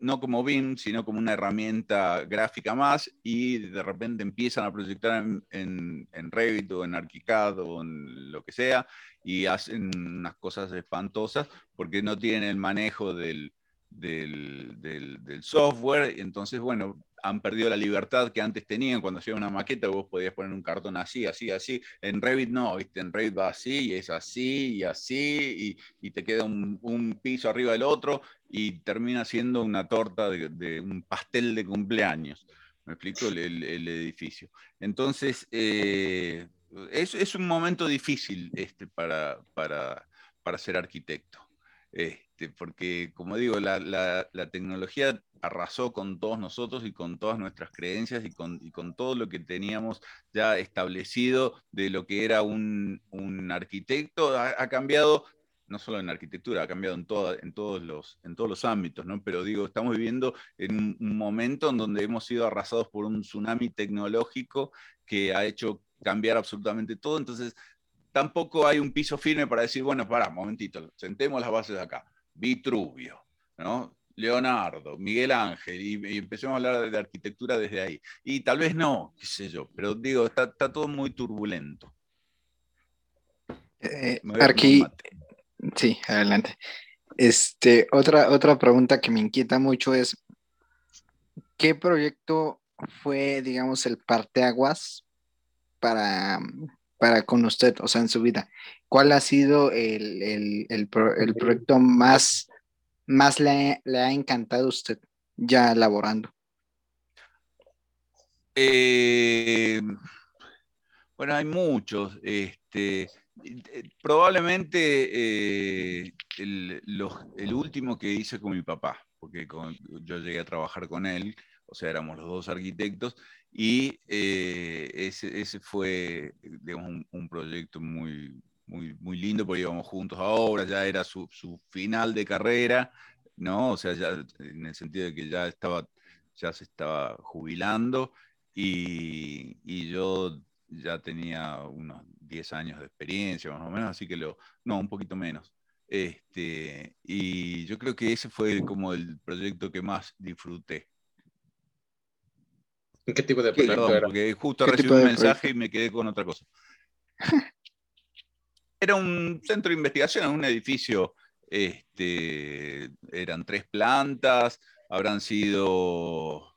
no como BIM, sino como una herramienta gráfica más y de repente empiezan a proyectar en, en, Revit o en ArchiCAD o en lo que sea y hacen unas cosas espantosas porque no tienen el manejo del, del, del, del software. Entonces, bueno, han perdido la libertad que antes tenían cuando hacían una maqueta, vos podías poner un cartón así, así, así. En Revit no, ¿viste? En Revit va así, y es así, y así, y, te queda un, piso arriba del otro, y termina siendo una torta de, un pastel de cumpleaños. ¿Me explico? El, edificio. Entonces, eh, es, un momento difícil este, para, para, para ser arquitecto. Este, porque, como digo, la, tecnología arrasó con todos nosotros y con todas nuestras creencias y con, todo lo que teníamos ya establecido de lo que era un, arquitecto. Ha, cambiado no solo en arquitectura, ha cambiado en, todos, los, ámbitos, ¿no? Pero digo, estamos viviendo en un, momento en donde hemos sido arrasados por un tsunami tecnológico que ha hecho cambiar absolutamente todo. Entonces, tampoco hay un piso firme para decir, bueno, para, un momentito, sentemos las bases acá. Vitruvio, ¿no? Leonardo, Miguel Ángel, y, empecemos a hablar de arquitectura desde ahí. Y tal vez no, qué sé yo, pero digo, está, todo muy turbulento. Eh, Arqui, sí, adelante. Este, otra, otra pregunta que me inquieta mucho es, ¿qué proyecto fue, digamos, el parteaguas para, para con usted, o sea, en su vida? ¿Cuál ha sido el, proyecto más, más le, ha encantado a usted ya elaborando? Eh, bueno, hay muchos. Este, probablemente eh, el, último que hice con mi papá, porque yo llegué a trabajar con él, o sea, éramos los dos arquitectos, y eh, ese, fue un, proyecto muy, muy, muy lindo porque íbamos juntos ahora, ya era su, final de carrera, ¿no? O sea, ya en el sentido de que ya estaba, ya se estaba jubilando y, yo ya tenía unos 10 años de experiencia más o menos, así que lo, no, un poquito menos. Este, y yo creo que ese fue como el proyecto que más disfruté. ¿Qué tipo de proyecto era? Porque justo recibí un mensaje y me quedé con otra cosa. era un centro de investigación, un edificio, este, eran tres plantas, habrán sido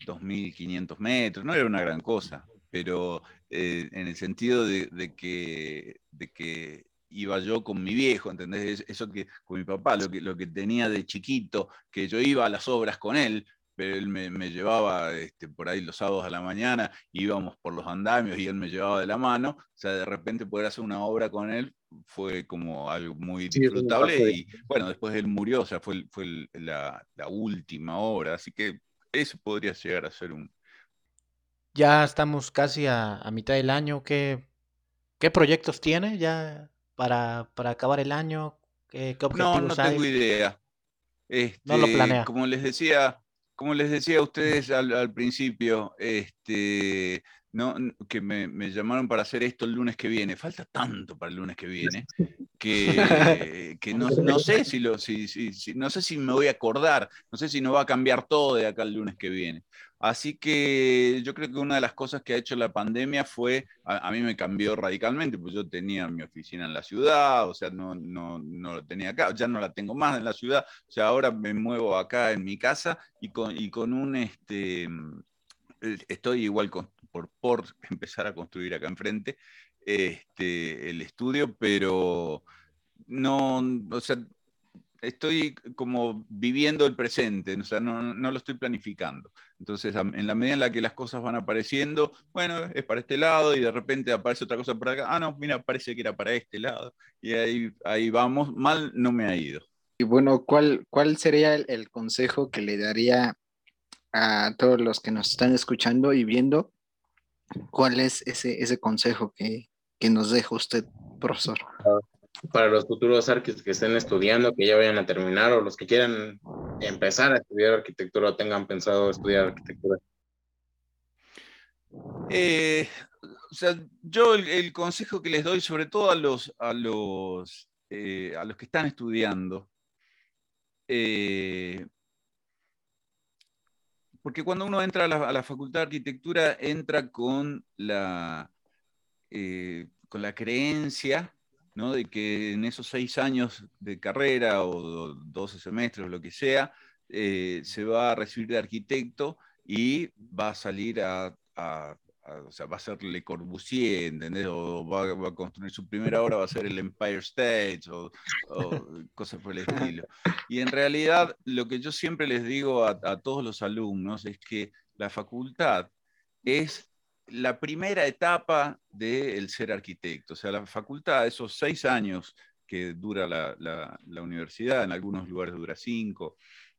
2.500 metros, no era una gran cosa, pero eh, en el sentido de, que, de que iba yo con mi viejo, ¿entendés? Eso que con mi papá, lo que, lo que tenía de chiquito, que yo iba a las obras con él, pero él me, llevaba este, por ahí los sábados a la mañana, íbamos por los andamios y él me llevaba de la mano, o sea, de repente poder hacer una obra con él fue como algo muy disfrutable y bueno, después él murió, o sea, fue, fue la, última obra, así que eso podría llegar a ser un... Ya estamos casi a, mitad del año, ¿qué, qué proyectos tiene ya para, acabar el año? ¿Qué, objetivos no, no tengo idea. no lo este, planea. Como les decía, como les decía a ustedes al, principio, este, no, que me, llamaron para hacer esto el lunes que viene. Falta tanto para el lunes que viene que, no, sé si no sé si me voy a acordar, no sé si no va a cambiar todo de acá el lunes que viene. Así que yo creo que una de las cosas que ha hecho la pandemia fue, a, mí me cambió radicalmente, pues yo tenía mi oficina en la ciudad, o sea, no, no, no lo tenía acá, ya no la tengo más en la ciudad, o sea, ahora me muevo acá en mi casa y con, y con un, este, estoy igual con, por, por empezar a construir acá enfrente este, el estudio, pero no, o sea, estoy como viviendo el presente, o sea, no, no, lo estoy planificando. Entonces, en la medida en la que las cosas van apareciendo, bueno, es para este lado y de repente aparece otra cosa por acá, ah, no, mira, parece que era para este lado. Y ahí, ahí vamos, mal no me ha ido. Y bueno, ¿cuál, cuál sería el consejo que le daría a todos los que nos están escuchando y viendo, ¿cuál es ese, ese consejo que, que nos deja usted, profesor? Para los futuros arquitectos que estén estudiando, que ya vayan a terminar, o los que quieran empezar a estudiar arquitectura o tengan pensado estudiar arquitectura. Eh, o sea, yo el, consejo que les doy, sobre todo a los, a los, eh, a los que están estudiando, eh, porque cuando uno entra a la, Facultad de Arquitectura, entra con la, eh, con la creencia ¿no? de que en esos seis años de carrera o doce semestres o lo que sea, eh, se va a recibir de arquitecto y va a salir a o sea, va a ser Le Corbusier, ¿entendés? O va, a construir su primera obra, va a ser el Empire State o, cosas por el estilo. Y en realidad, lo que yo siempre les digo a, todos los alumnos es que la facultad es la primera etapa del ser arquitecto. O sea, la facultad, esos seis años que dura la, la, universidad, en algunos lugares dura cinco,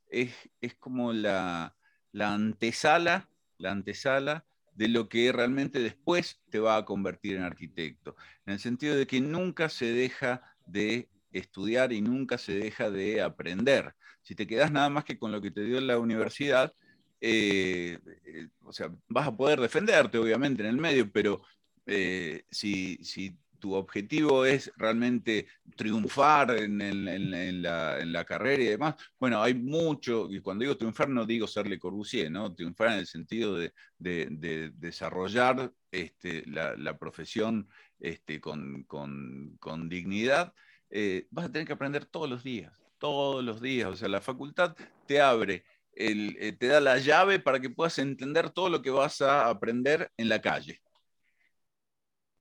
es, es como la, la antesala, la antesala de lo que realmente después te va a convertir en arquitecto, en el sentido de que nunca se deja de estudiar y nunca se deja de aprender. Si te quedas nada más que con lo que te dio la universidad, eh, eh, o sea, vas a poder defenderte, obviamente, en el medio, pero eh, si, si tu objetivo es realmente triunfar en, la, carrera y demás, bueno, hay mucho, y cuando digo triunfar no digo ser Le Corbusier, ¿no? Triunfar en el sentido de, desarrollar este, la, profesión este, con, dignidad, eh, vas a tener que aprender todos los días, todos los días, o sea, la facultad te abre. Eh, te da la llave para que puedas entender todo lo que vas a aprender en la calle.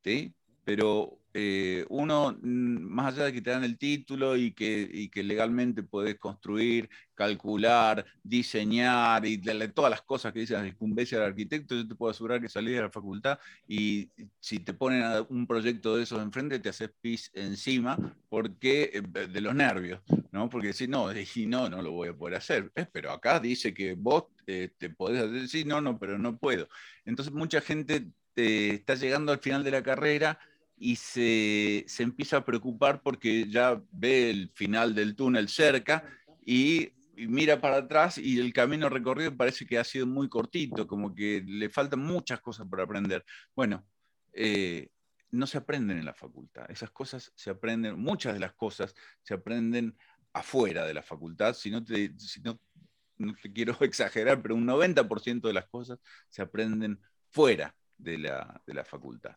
¿Sí? Pero eh, uno, mm, más allá de que te dan el título y que, legalmente puedes construir, calcular, diseñar y todas las cosas que dice la incumbencia del arquitecto, yo te puedo asegurar que salís de la facultad y si te ponen un proyecto de esos enfrente, te haces pis encima porque eh, de los nervios, ¿no? Porque si no, y no, no lo voy a poder hacer. Eh, pero acá dice que vos te podés hacer, sí, no, no, pero no puedo. Entonces mucha gente está llegando al final de la carrera y se, empieza a preocupar porque ya ve el final del túnel cerca y, mira para atrás y el camino recorrido parece que ha sido muy cortito, como que le faltan muchas cosas por aprender. Bueno, eh, no se aprenden en la facultad, esas cosas se aprenden, muchas de las cosas se aprenden afuera de la facultad, si no te, no, te quiero exagerar, pero un 90% de las cosas se aprenden fuera de la, de la facultad.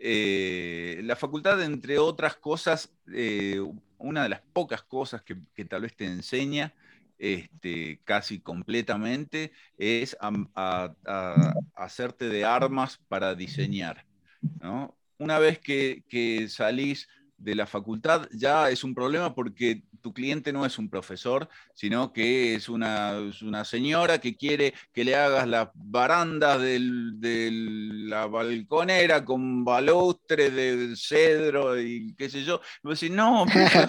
Eh, la facultad, entre otras cosas, eh, una de las pocas cosas que, tal vez te enseña este, casi completamente es a, hacerte de armas para diseñar. Una vez que salís de la facultad ya es un problema porque tu cliente no es un profesor, sino que es una, una señora que quiere que le hagas las barandas de la balconera con balustre de cedro y qué sé yo. Y vos decís, no,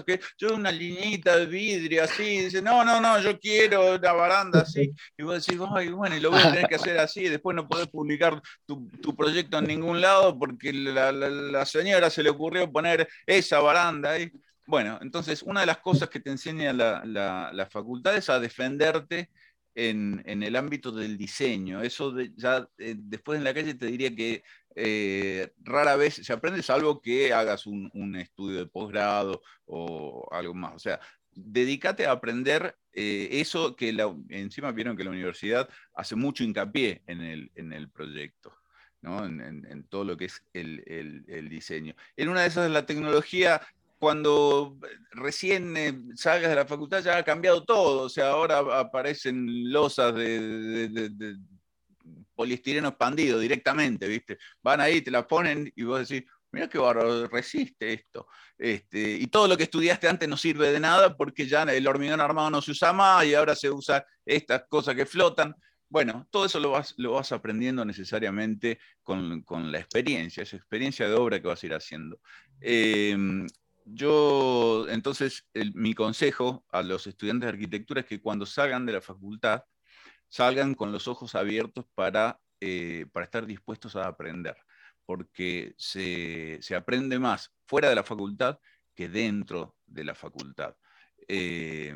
que yo una liñita de vidrio así. dice, no, no, no, yo quiero una baranda así. Y vos decís, Ay, bueno, y lo voy a tener que hacer así. Y después no podés publicar tu, tu proyecto en ningún lado porque la, la, la señora se le ocurrió poner esa baranda ahí. Bueno, entonces una de las cosas que te enseña la, facultad es a defenderte en, el ámbito del diseño. Eso ya eh, después en la calle te diría que eh, rara vez se aprende, salvo que hagas un, estudio de posgrado o algo más. O sea, dedícate a aprender eh, eso que encima vieron que la universidad hace mucho hincapié en el, en el proyecto. En, todo lo que es el, el, diseño. En una de esas, la tecnología cuando recién eh, salgas de la facultad ya ha cambiado todo, o sea, ahora aparecen losas de, poliestireno expandido directamente, ¿viste? Van ahí, te la ponen y vos decís, mira qué barro, resiste esto. Este, y todo lo que estudiaste antes no sirve de nada porque ya el hormigón armado no se usa más y ahora se usa estas cosas que flotan. Bueno, todo eso lo vas, lo vas aprendiendo necesariamente con, la experiencia, esa experiencia de obra que vas a ir haciendo. Em, yo, entonces, mi consejo a los estudiantes de arquitectura es que cuando salgan de la facultad, salgan con los ojos abiertos para, eh, para estar dispuestos a aprender, porque se, aprende más fuera de la facultad que dentro de la facultad. Eh,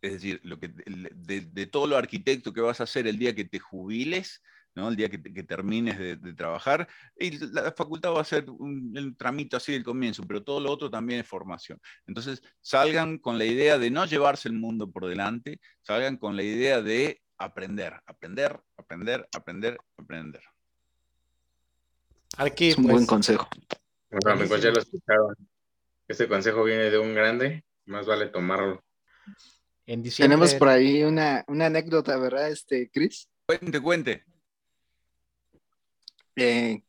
es decir, lo que, de, de, todo lo arquitecto que vas a hacer el día que te jubiles, el día que, termines de, trabajar. Y la facultad va a ser un, un, tramito así del comienzo, pero todo lo otro también es formación. Entonces, salgan con la idea de no llevarse el mundo por delante, salgan con la idea de aprender, aprender, aprender, aprender, aprender. Aquí, es un buen pues, consejo. Bueno, ya lo escucharon. Este consejo viene de un grande, más vale tomarlo. Tenemos por ahí una, una anécdota, ¿verdad, este, Chris? Cuente, cuente. Eh,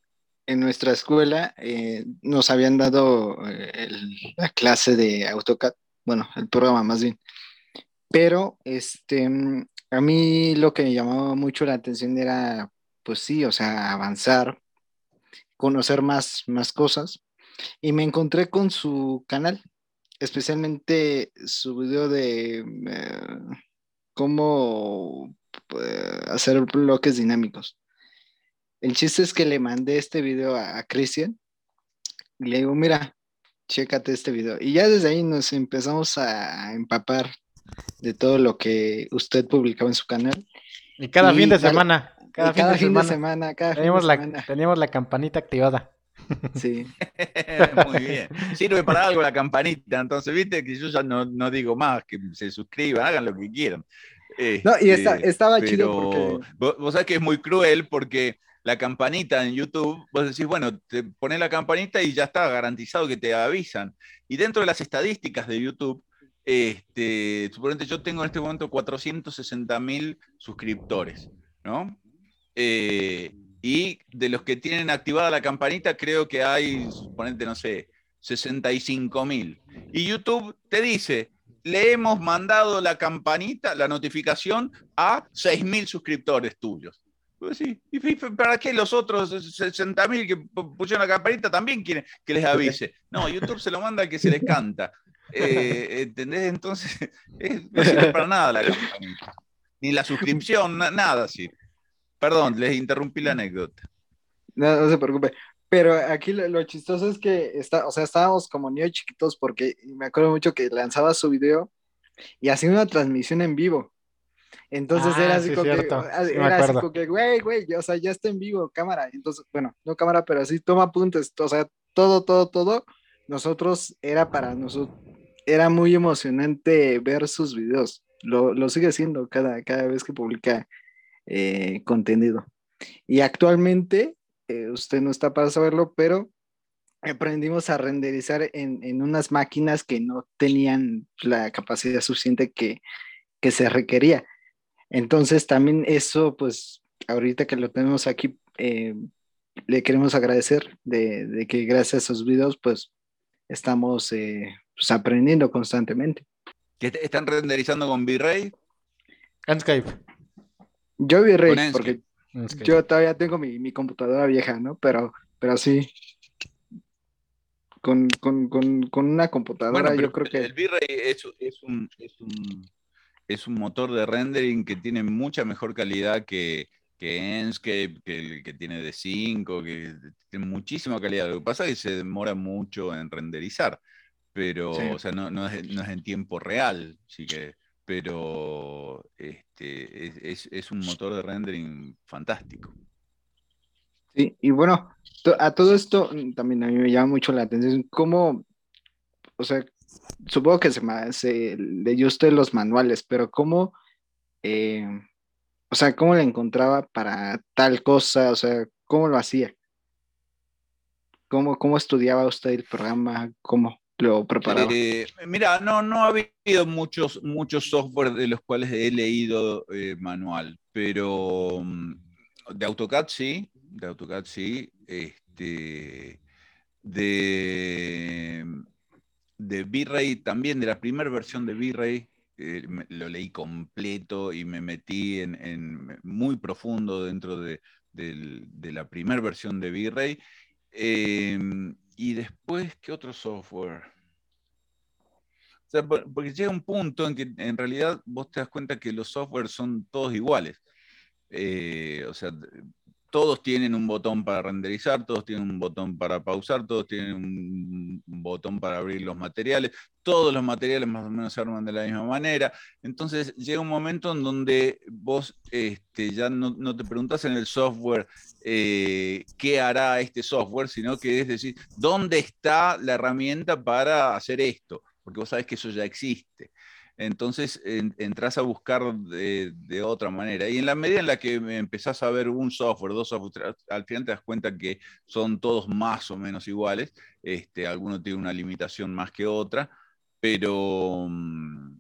en nuestra escuela eh, nos habían dado eh, la clase de AutoCAD, bueno, el programa más bien. Pero este, a mí lo que me llamaba mucho la atención era, pues sí, o sea, avanzar, conocer más, más cosas. Y me encontré con su canal, especialmente su video de cómo hacer bloques dinámicos. El chiste es que le mandé este video a, Cristian y le digo, mira, chécate este video. Y ya desde ahí nos empezamos a empapar de todo lo que usted publicaba en su canal. Y cada fin de semana. Cada, fin, de, semana. teníamos, la, teníamos la campanita activada. Sí. Muy bien. Sirve para algo la campanita. Entonces, viste que yo ya no, no digo más, que se suscriban, hagan lo que quieran. no, y estaba chido porque. Vos, vos sabés que es muy cruel porque la campanita en YouTube, vos decís, bueno, te pones la campanita y ya está garantizado que te avisan. Y dentro de las estadísticas de YouTube, este, suponete, yo tengo en este momento 460 mil suscriptores, ¿no? Eh, y de los que tienen activada la campanita, creo que hay, suponete, no sé, 65 mil. Y YouTube te dice, le hemos mandado la campanita, la notificación a 6 mil suscriptores tuyos. Pues sí. ¿Y para qué los otros 60.000 que pusieron la campanita también quieren que les avise? No, YouTube se lo manda al que se les canta. Eh, ¿Entendés? Entonces, no sirve para nada la campanita. Ni la suscripción, nada así. Perdón, les interrumpí la anécdota. No, no se preocupe. Pero aquí lo, chistoso es que está, o sea, estábamos como niños chiquitos porque me acuerdo mucho que lanzaba su video y hacía una transmisión en vivo. Entonces era ah, así como que, ah, era así como que, güey, güey, o sea, ya está en vivo, cámara. Entonces, bueno, no cámara, pero así toma apuntes, o sea, todo, todo, todo. Nosotros era para nosotros, era muy emocionante ver sus videos. Lo, lo sigue siendo cada, cada vez que publica eh, contenido. Y actualmente, eh, usted no está para saberlo, pero aprendimos a renderizar en, en, unas máquinas que no tenían la capacidad suficiente que, que se requería. Entonces también eso, pues ahorita que lo tenemos aquí, eh, le queremos agradecer de, que gracias a sus videos, pues estamos eh, pues, aprendiendo constantemente. ¿Están renderizando con V-Ray? Skype. Yo V-Ray, porque yo todavía tengo mi, computadora vieja, ¿no? Pero, pero sí. Con, una computadora, yo creo que. El V-Ray es, un es un motor de rendering que tiene mucha mejor calidad que, que Enscape, que el que tiene de 5, que tiene muchísima calidad. Lo que pasa es que se demora mucho en renderizar, pero o sea, no, es, en tiempo real, así que pero este, es, un motor de rendering fantástico. Sí, y bueno, a todo esto mm, también a mí me llama mucho la atención, cómo, o sea, supongo que se, se leyó usted los manuales, pero cómo, eh, o sea, cómo le encontraba para tal cosa, o sea, cómo lo hacía. ¿Cómo, cómo estudiaba usted el programa? ¿Cómo? Lo preparaba? Eh, mira, no, no ha habido muchos, muchos software de los cuales he leído eh, manual, pero mm, de AutoCAD sí, de AutoCAD sí, este, de, de V-Ray también, de la primera versión de V-Ray, eh, lo leí completo y me metí en, muy profundo dentro de, la primera versión de V-Ray. Y después, ¿qué otro software? O sea, porque llega un punto en que en realidad vos te das cuenta que los softwares son todos iguales. Eh, o sea, todos tienen un botón para renderizar, todos tienen un botón para pausar, todos tienen un, botón para abrir los materiales, todos los materiales más o menos se arman de la misma manera. Entonces llega un momento en donde vos este, ya no, te preguntas en el software eh, qué hará este software, sino que es decir, ¿dónde está la herramienta para hacer esto? Porque vos sabés que eso ya existe entonces entras a buscar de, otra manera. Y en la medida en la que empezás a ver un software, dos software, al final te das cuenta que son todos más o menos iguales. Este, alguno tiene una limitación más que otra, pero mm,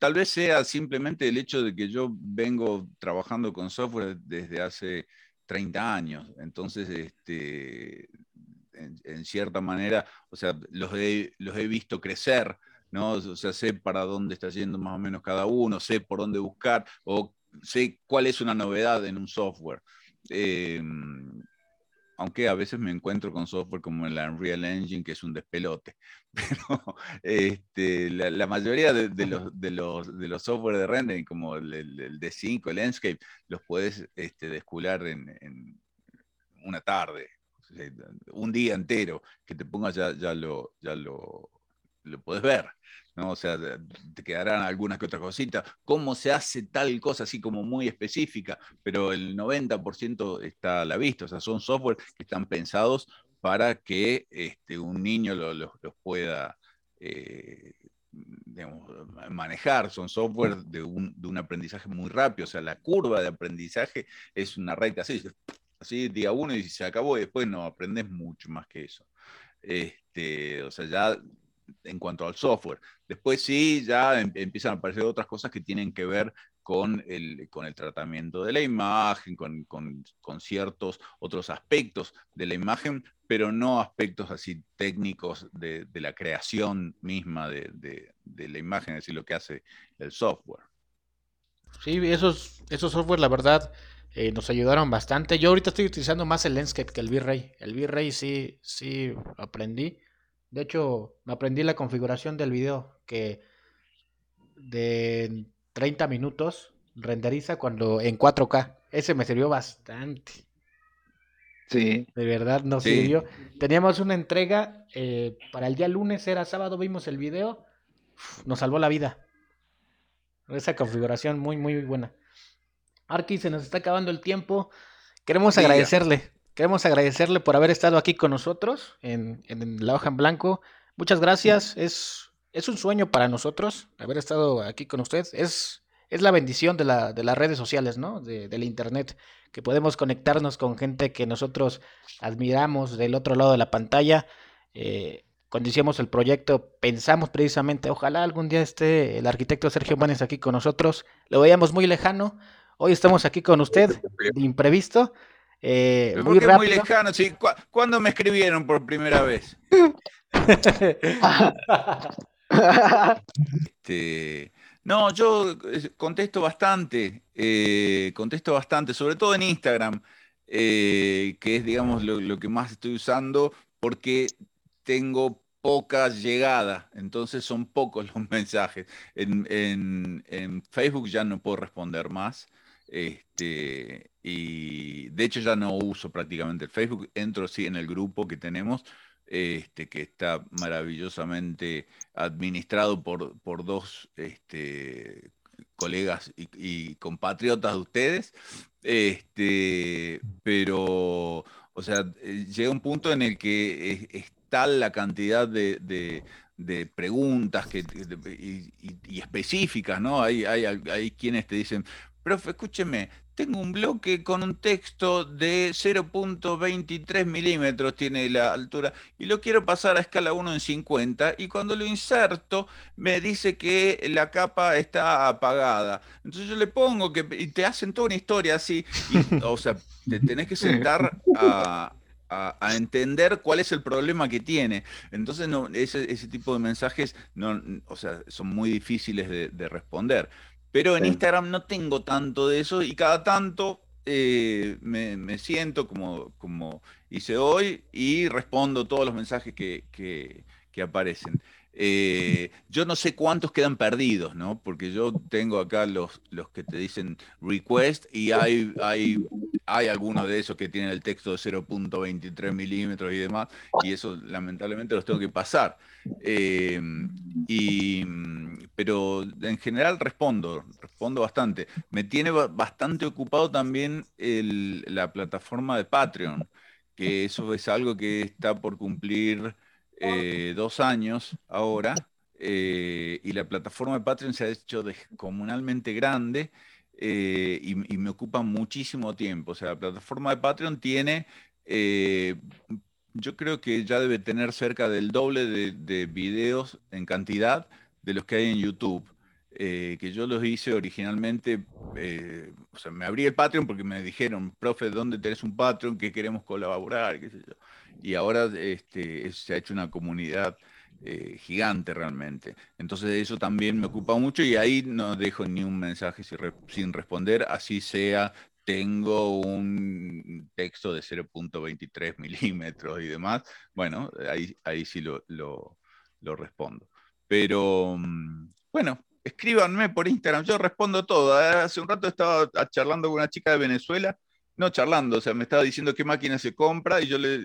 tal vez sea simplemente el hecho de que yo vengo trabajando con software desde hace 30 años. Entonces, este, en, cierta manera, o sea, los los he visto crecer ¿no? O sea, sé para dónde está yendo más o menos cada uno, sé por dónde buscar, o sé cuál es una novedad en un software. Em, aunque a veces me encuentro con software como el Unreal Engine, que es un despelote. Pero este, la, mayoría de, los, de, los, de los software de rendering, como el, el, D5, el Landscape, los puedes este, descular en, en una tarde, un día entero, que te pongas ya, ya, lo, ya lo, lo puedes ver. ¿no? O sea, te quedarán algunas que otras cositas. ¿Cómo se hace tal cosa así como muy específica? Pero el 90% está a la vista. O sea, son software que están pensados para que este, un niño los pueda eh, manejar. Son software de un, aprendizaje muy rápido. O sea, la curva de aprendizaje es una recta así. Así, día uno y se acabó y después no aprendes mucho más que eso. Este, o sea, ya en cuanto al software. Después sí, ya em, empiezan a aparecer otras cosas que tienen que ver con el, con el tratamiento de la imagen, con, ciertos otros aspectos de la imagen, pero no aspectos así técnicos de, la creación misma de, la imagen, es decir, lo que hace el software. Sí, esos, esos software, la verdad, eh, nos ayudaron bastante. Yo ahorita estoy utilizando más el Landscape que el V-Ray. El V-Ray sí, sí aprendí. De hecho, me aprendí la configuración del video que de 30 minutos renderiza cuando en 4K. Ese me sirvió bastante. Sí. De verdad nos sirvió. Teníamos una entrega eh, para el día lunes, era sábado, vimos el video. nos salvó la vida. Esa configuración muy, muy buena. Arki, se nos está acabando el tiempo. Queremos agradecerle Queremos agradecerle por haber estado aquí con nosotros en, La Hoja en Blanco. Muchas gracias. Es, es un sueño para nosotros haber estado aquí con usted. Es, es la bendición de, la, de las redes sociales, ¿no? De, del Internet, que podemos conectarnos con gente que nosotros admiramos del otro lado de la pantalla. Eh, cuando hicimos el proyecto, pensamos precisamente, ojalá algún día esté el arquitecto Sergio Manes aquí con nosotros. Lo veíamos muy lejano. Hoy estamos aquí con usted, imprevisto. Eh, muy, rápido. muy lejano, sí. ¿Cuándo me escribieron por primera vez? Este, no, yo eh, contesto bastante, eh, contesto bastante, sobre todo en Instagram, que es, digamos, lo, que más estoy usando, porque tengo poca llegada, entonces son pocos los mensajes. En, en Facebook ya no puedo responder más. Este, y de hecho ya no uso prácticamente el Facebook, entro sí en el grupo que tenemos, este, que está maravillosamente administrado por, por dos este, colegas y, compatriotas de ustedes, este, pero, o sea, eh, llega un punto en el que es, tal la cantidad de, preguntas que, y, específicas, ¿no? Hay, hay, hay quienes te dicen, profe, escúcheme, tengo un bloque con un texto de 0.23 milímetros, tiene la altura, y lo quiero pasar a escala 1 en 50, y cuando lo inserto me dice que la capa está apagada. Entonces yo le pongo que, y te hacen toda una historia así, o sea, te tenés que sentar a, entender cuál es el problema que tiene. Entonces, no, ese, ese tipo de mensajes no, o sea, son muy difíciles de responder. Pero en Instagram no tengo tanto de eso y cada tanto eh, me, siento como, como hice hoy y respondo todos los mensajes que, que aparecen. Eh, yo no sé cuántos quedan perdidos, ¿no? Porque yo tengo acá los, los que te dicen request y hay, hay, hay algunos de esos que tienen el texto de 0.23 milímetros y demás, y eso lamentablemente los tengo que pasar. Eh, y, pero en general respondo, respondo bastante. Me tiene bastante ocupado también la plataforma de Patreon, que eso es algo que está por cumplir eh, dos años ahora, eh, y la plataforma de Patreon se ha hecho descomunalmente grande eh, y, me ocupa muchísimo tiempo. O sea, la plataforma de Patreon tiene, yo creo que ya debe tener cerca del doble de, videos en cantidad de los que hay en YouTube. que yo los hice originalmente, o sea, me abrí el Patreon porque me dijeron, profe, ¿dónde tenés un Patreon? ¿Qué queremos colaborar? ¿Qué sé yo? Y ahora este, se ha hecho una comunidad eh, gigante realmente. Entonces eso también me ocupa mucho y ahí no dejo ni un mensaje sin, responder, así sea, tengo un texto de 0.23 milímetros y demás, bueno, ahí, ahí sí lo, lo, respondo. Pero mm, bueno, escríbanme por Instagram, yo respondo todo. Hace un rato estaba charlando con una chica de Venezuela no charlando, o sea, me estaba diciendo qué máquina se compra y yo le,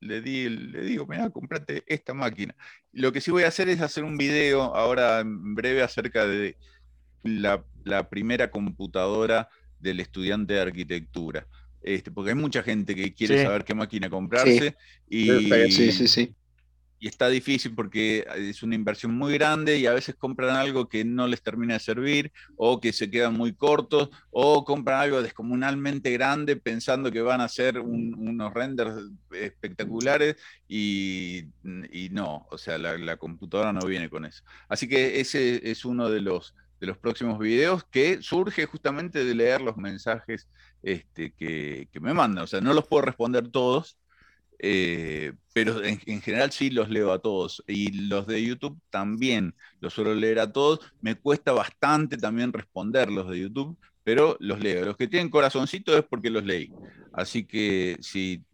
le, di, le digo, mira, comprate esta máquina. Lo que sí voy a hacer es hacer un video ahora en breve acerca de la, primera computadora del estudiante de arquitectura. Este, porque hay mucha gente que quiere saber qué máquina comprarse. Y, sí, sí, sí y está difícil porque es una inversión muy grande y a veces compran algo que no les termina de servir o que se quedan muy cortos o compran algo descomunalmente grande pensando que van a hacer unos renders espectaculares y, no, o sea, la, computadora no viene con eso. Así que ese es uno de los, de los próximos videos que surge justamente de leer los mensajes este, que, que me mandan. O sea, no los puedo responder todos eh, pero en, general sí los leo a todos. Y los de YouTube también los suelo leer a todos. Me cuesta bastante también responder los de YouTube, pero los leo. Los que tienen corazoncito es porque los leí. Así que si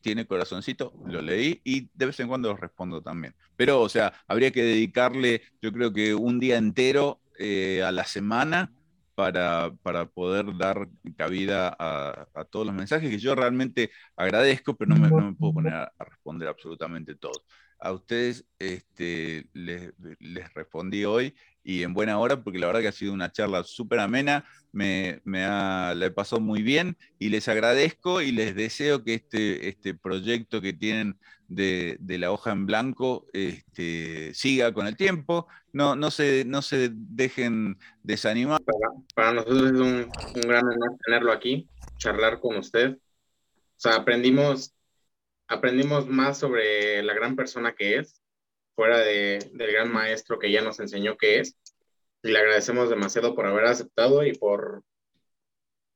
tiene corazoncito, lo leí y de vez en cuando los respondo también. Pero, o sea, habría que dedicarle, yo creo que un día entero eh, a la semana para, poder dar cabida a, todos los mensajes que yo realmente agradezco, pero no me, puedo poner a, responder absolutamente todo. A ustedes este, les, respondí hoy y en buena hora porque la verdad que ha sido una charla súper amena, me, me ha, la he pasado muy bien y les agradezco y les deseo que este, este proyecto que tienen de, la hoja en blanco este, siga con el tiempo, no, no, se, no se dejen desanimar. Para, nosotros es un, gran honor tenerlo aquí, charlar con usted. O sea, aprendimos, aprendimos más sobre la gran persona que es, fuera de, del gran maestro que ya nos enseñó que es. Y le agradecemos demasiado por haber aceptado y por,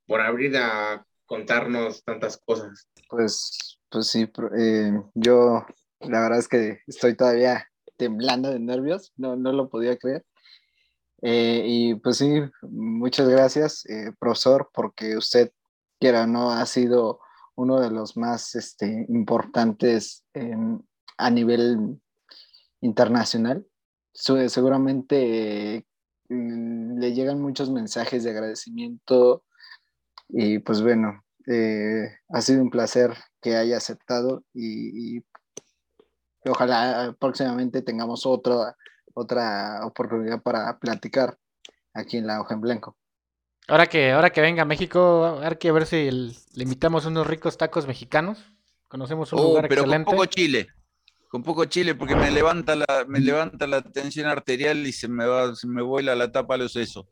por abrir a contarnos tantas cosas. Pues pues sí, eh, yo la verdad es que estoy todavía temblando de nervios, no, no lo podía creer. Eh, y pues sí, muchas gracias, eh, profesor, porque usted, quiera no, ha sido uno de los más este, importantes a nivel internacional. seguramente le llegan muchos mensajes de agradecimiento y pues bueno, ha sido un placer que haya aceptado y, ojalá próximamente tengamos otra, otra oportunidad para platicar aquí en la hoja en blanco. Ahora que, ahora que venga a México, a ver, que ver si le invitamos unos ricos tacos mexicanos. Conocemos un Oh, lugar pero excelente. con poco chile. Con poco chile porque me levanta la, me levanta la tensión arterial y se me va, se me vuela la tapa a los sesos.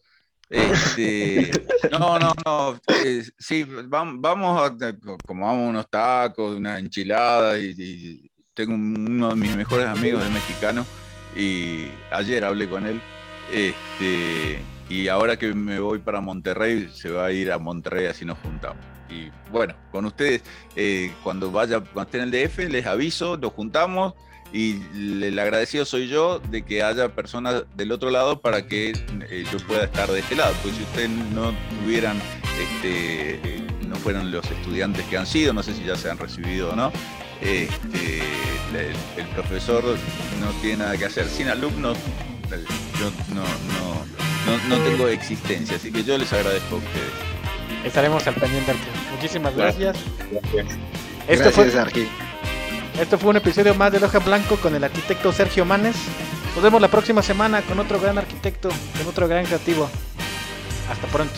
Este, no, no, no. eh, sí, vam- vamos a comamos unos tacos, una enchilada y, y tengo uno de mis mejores amigos de mexicano y ayer hablé con él. Este, y ahora que me voy para Monterrey, se va a ir a Monterrey así nos juntamos. Y bueno, con ustedes, eh, cuando vaya, cuando esté en el DF, les aviso, nos juntamos y le- el agradecido soy yo de que haya personas del otro lado para que eh, yo pueda estar de este lado. Pues si ustedes no tuvieran, este, eh, no fueran los estudiantes que han sido, no sé si ya se han recibido o no, este, el, el profesor no tiene nada que hacer. Sin alumnos, eh, yo no, no, no, no tengo existencia, así que yo les agradezco a ustedes. Estaremos al pendiente. Muchísimas gracias. Gracias. Esto fue, Gracias, Arqui. Esto fue un episodio más de Loja Blanco con el arquitecto Sergio Manes. Nos vemos la próxima semana con otro gran arquitecto, con otro gran creativo. Hasta pronto.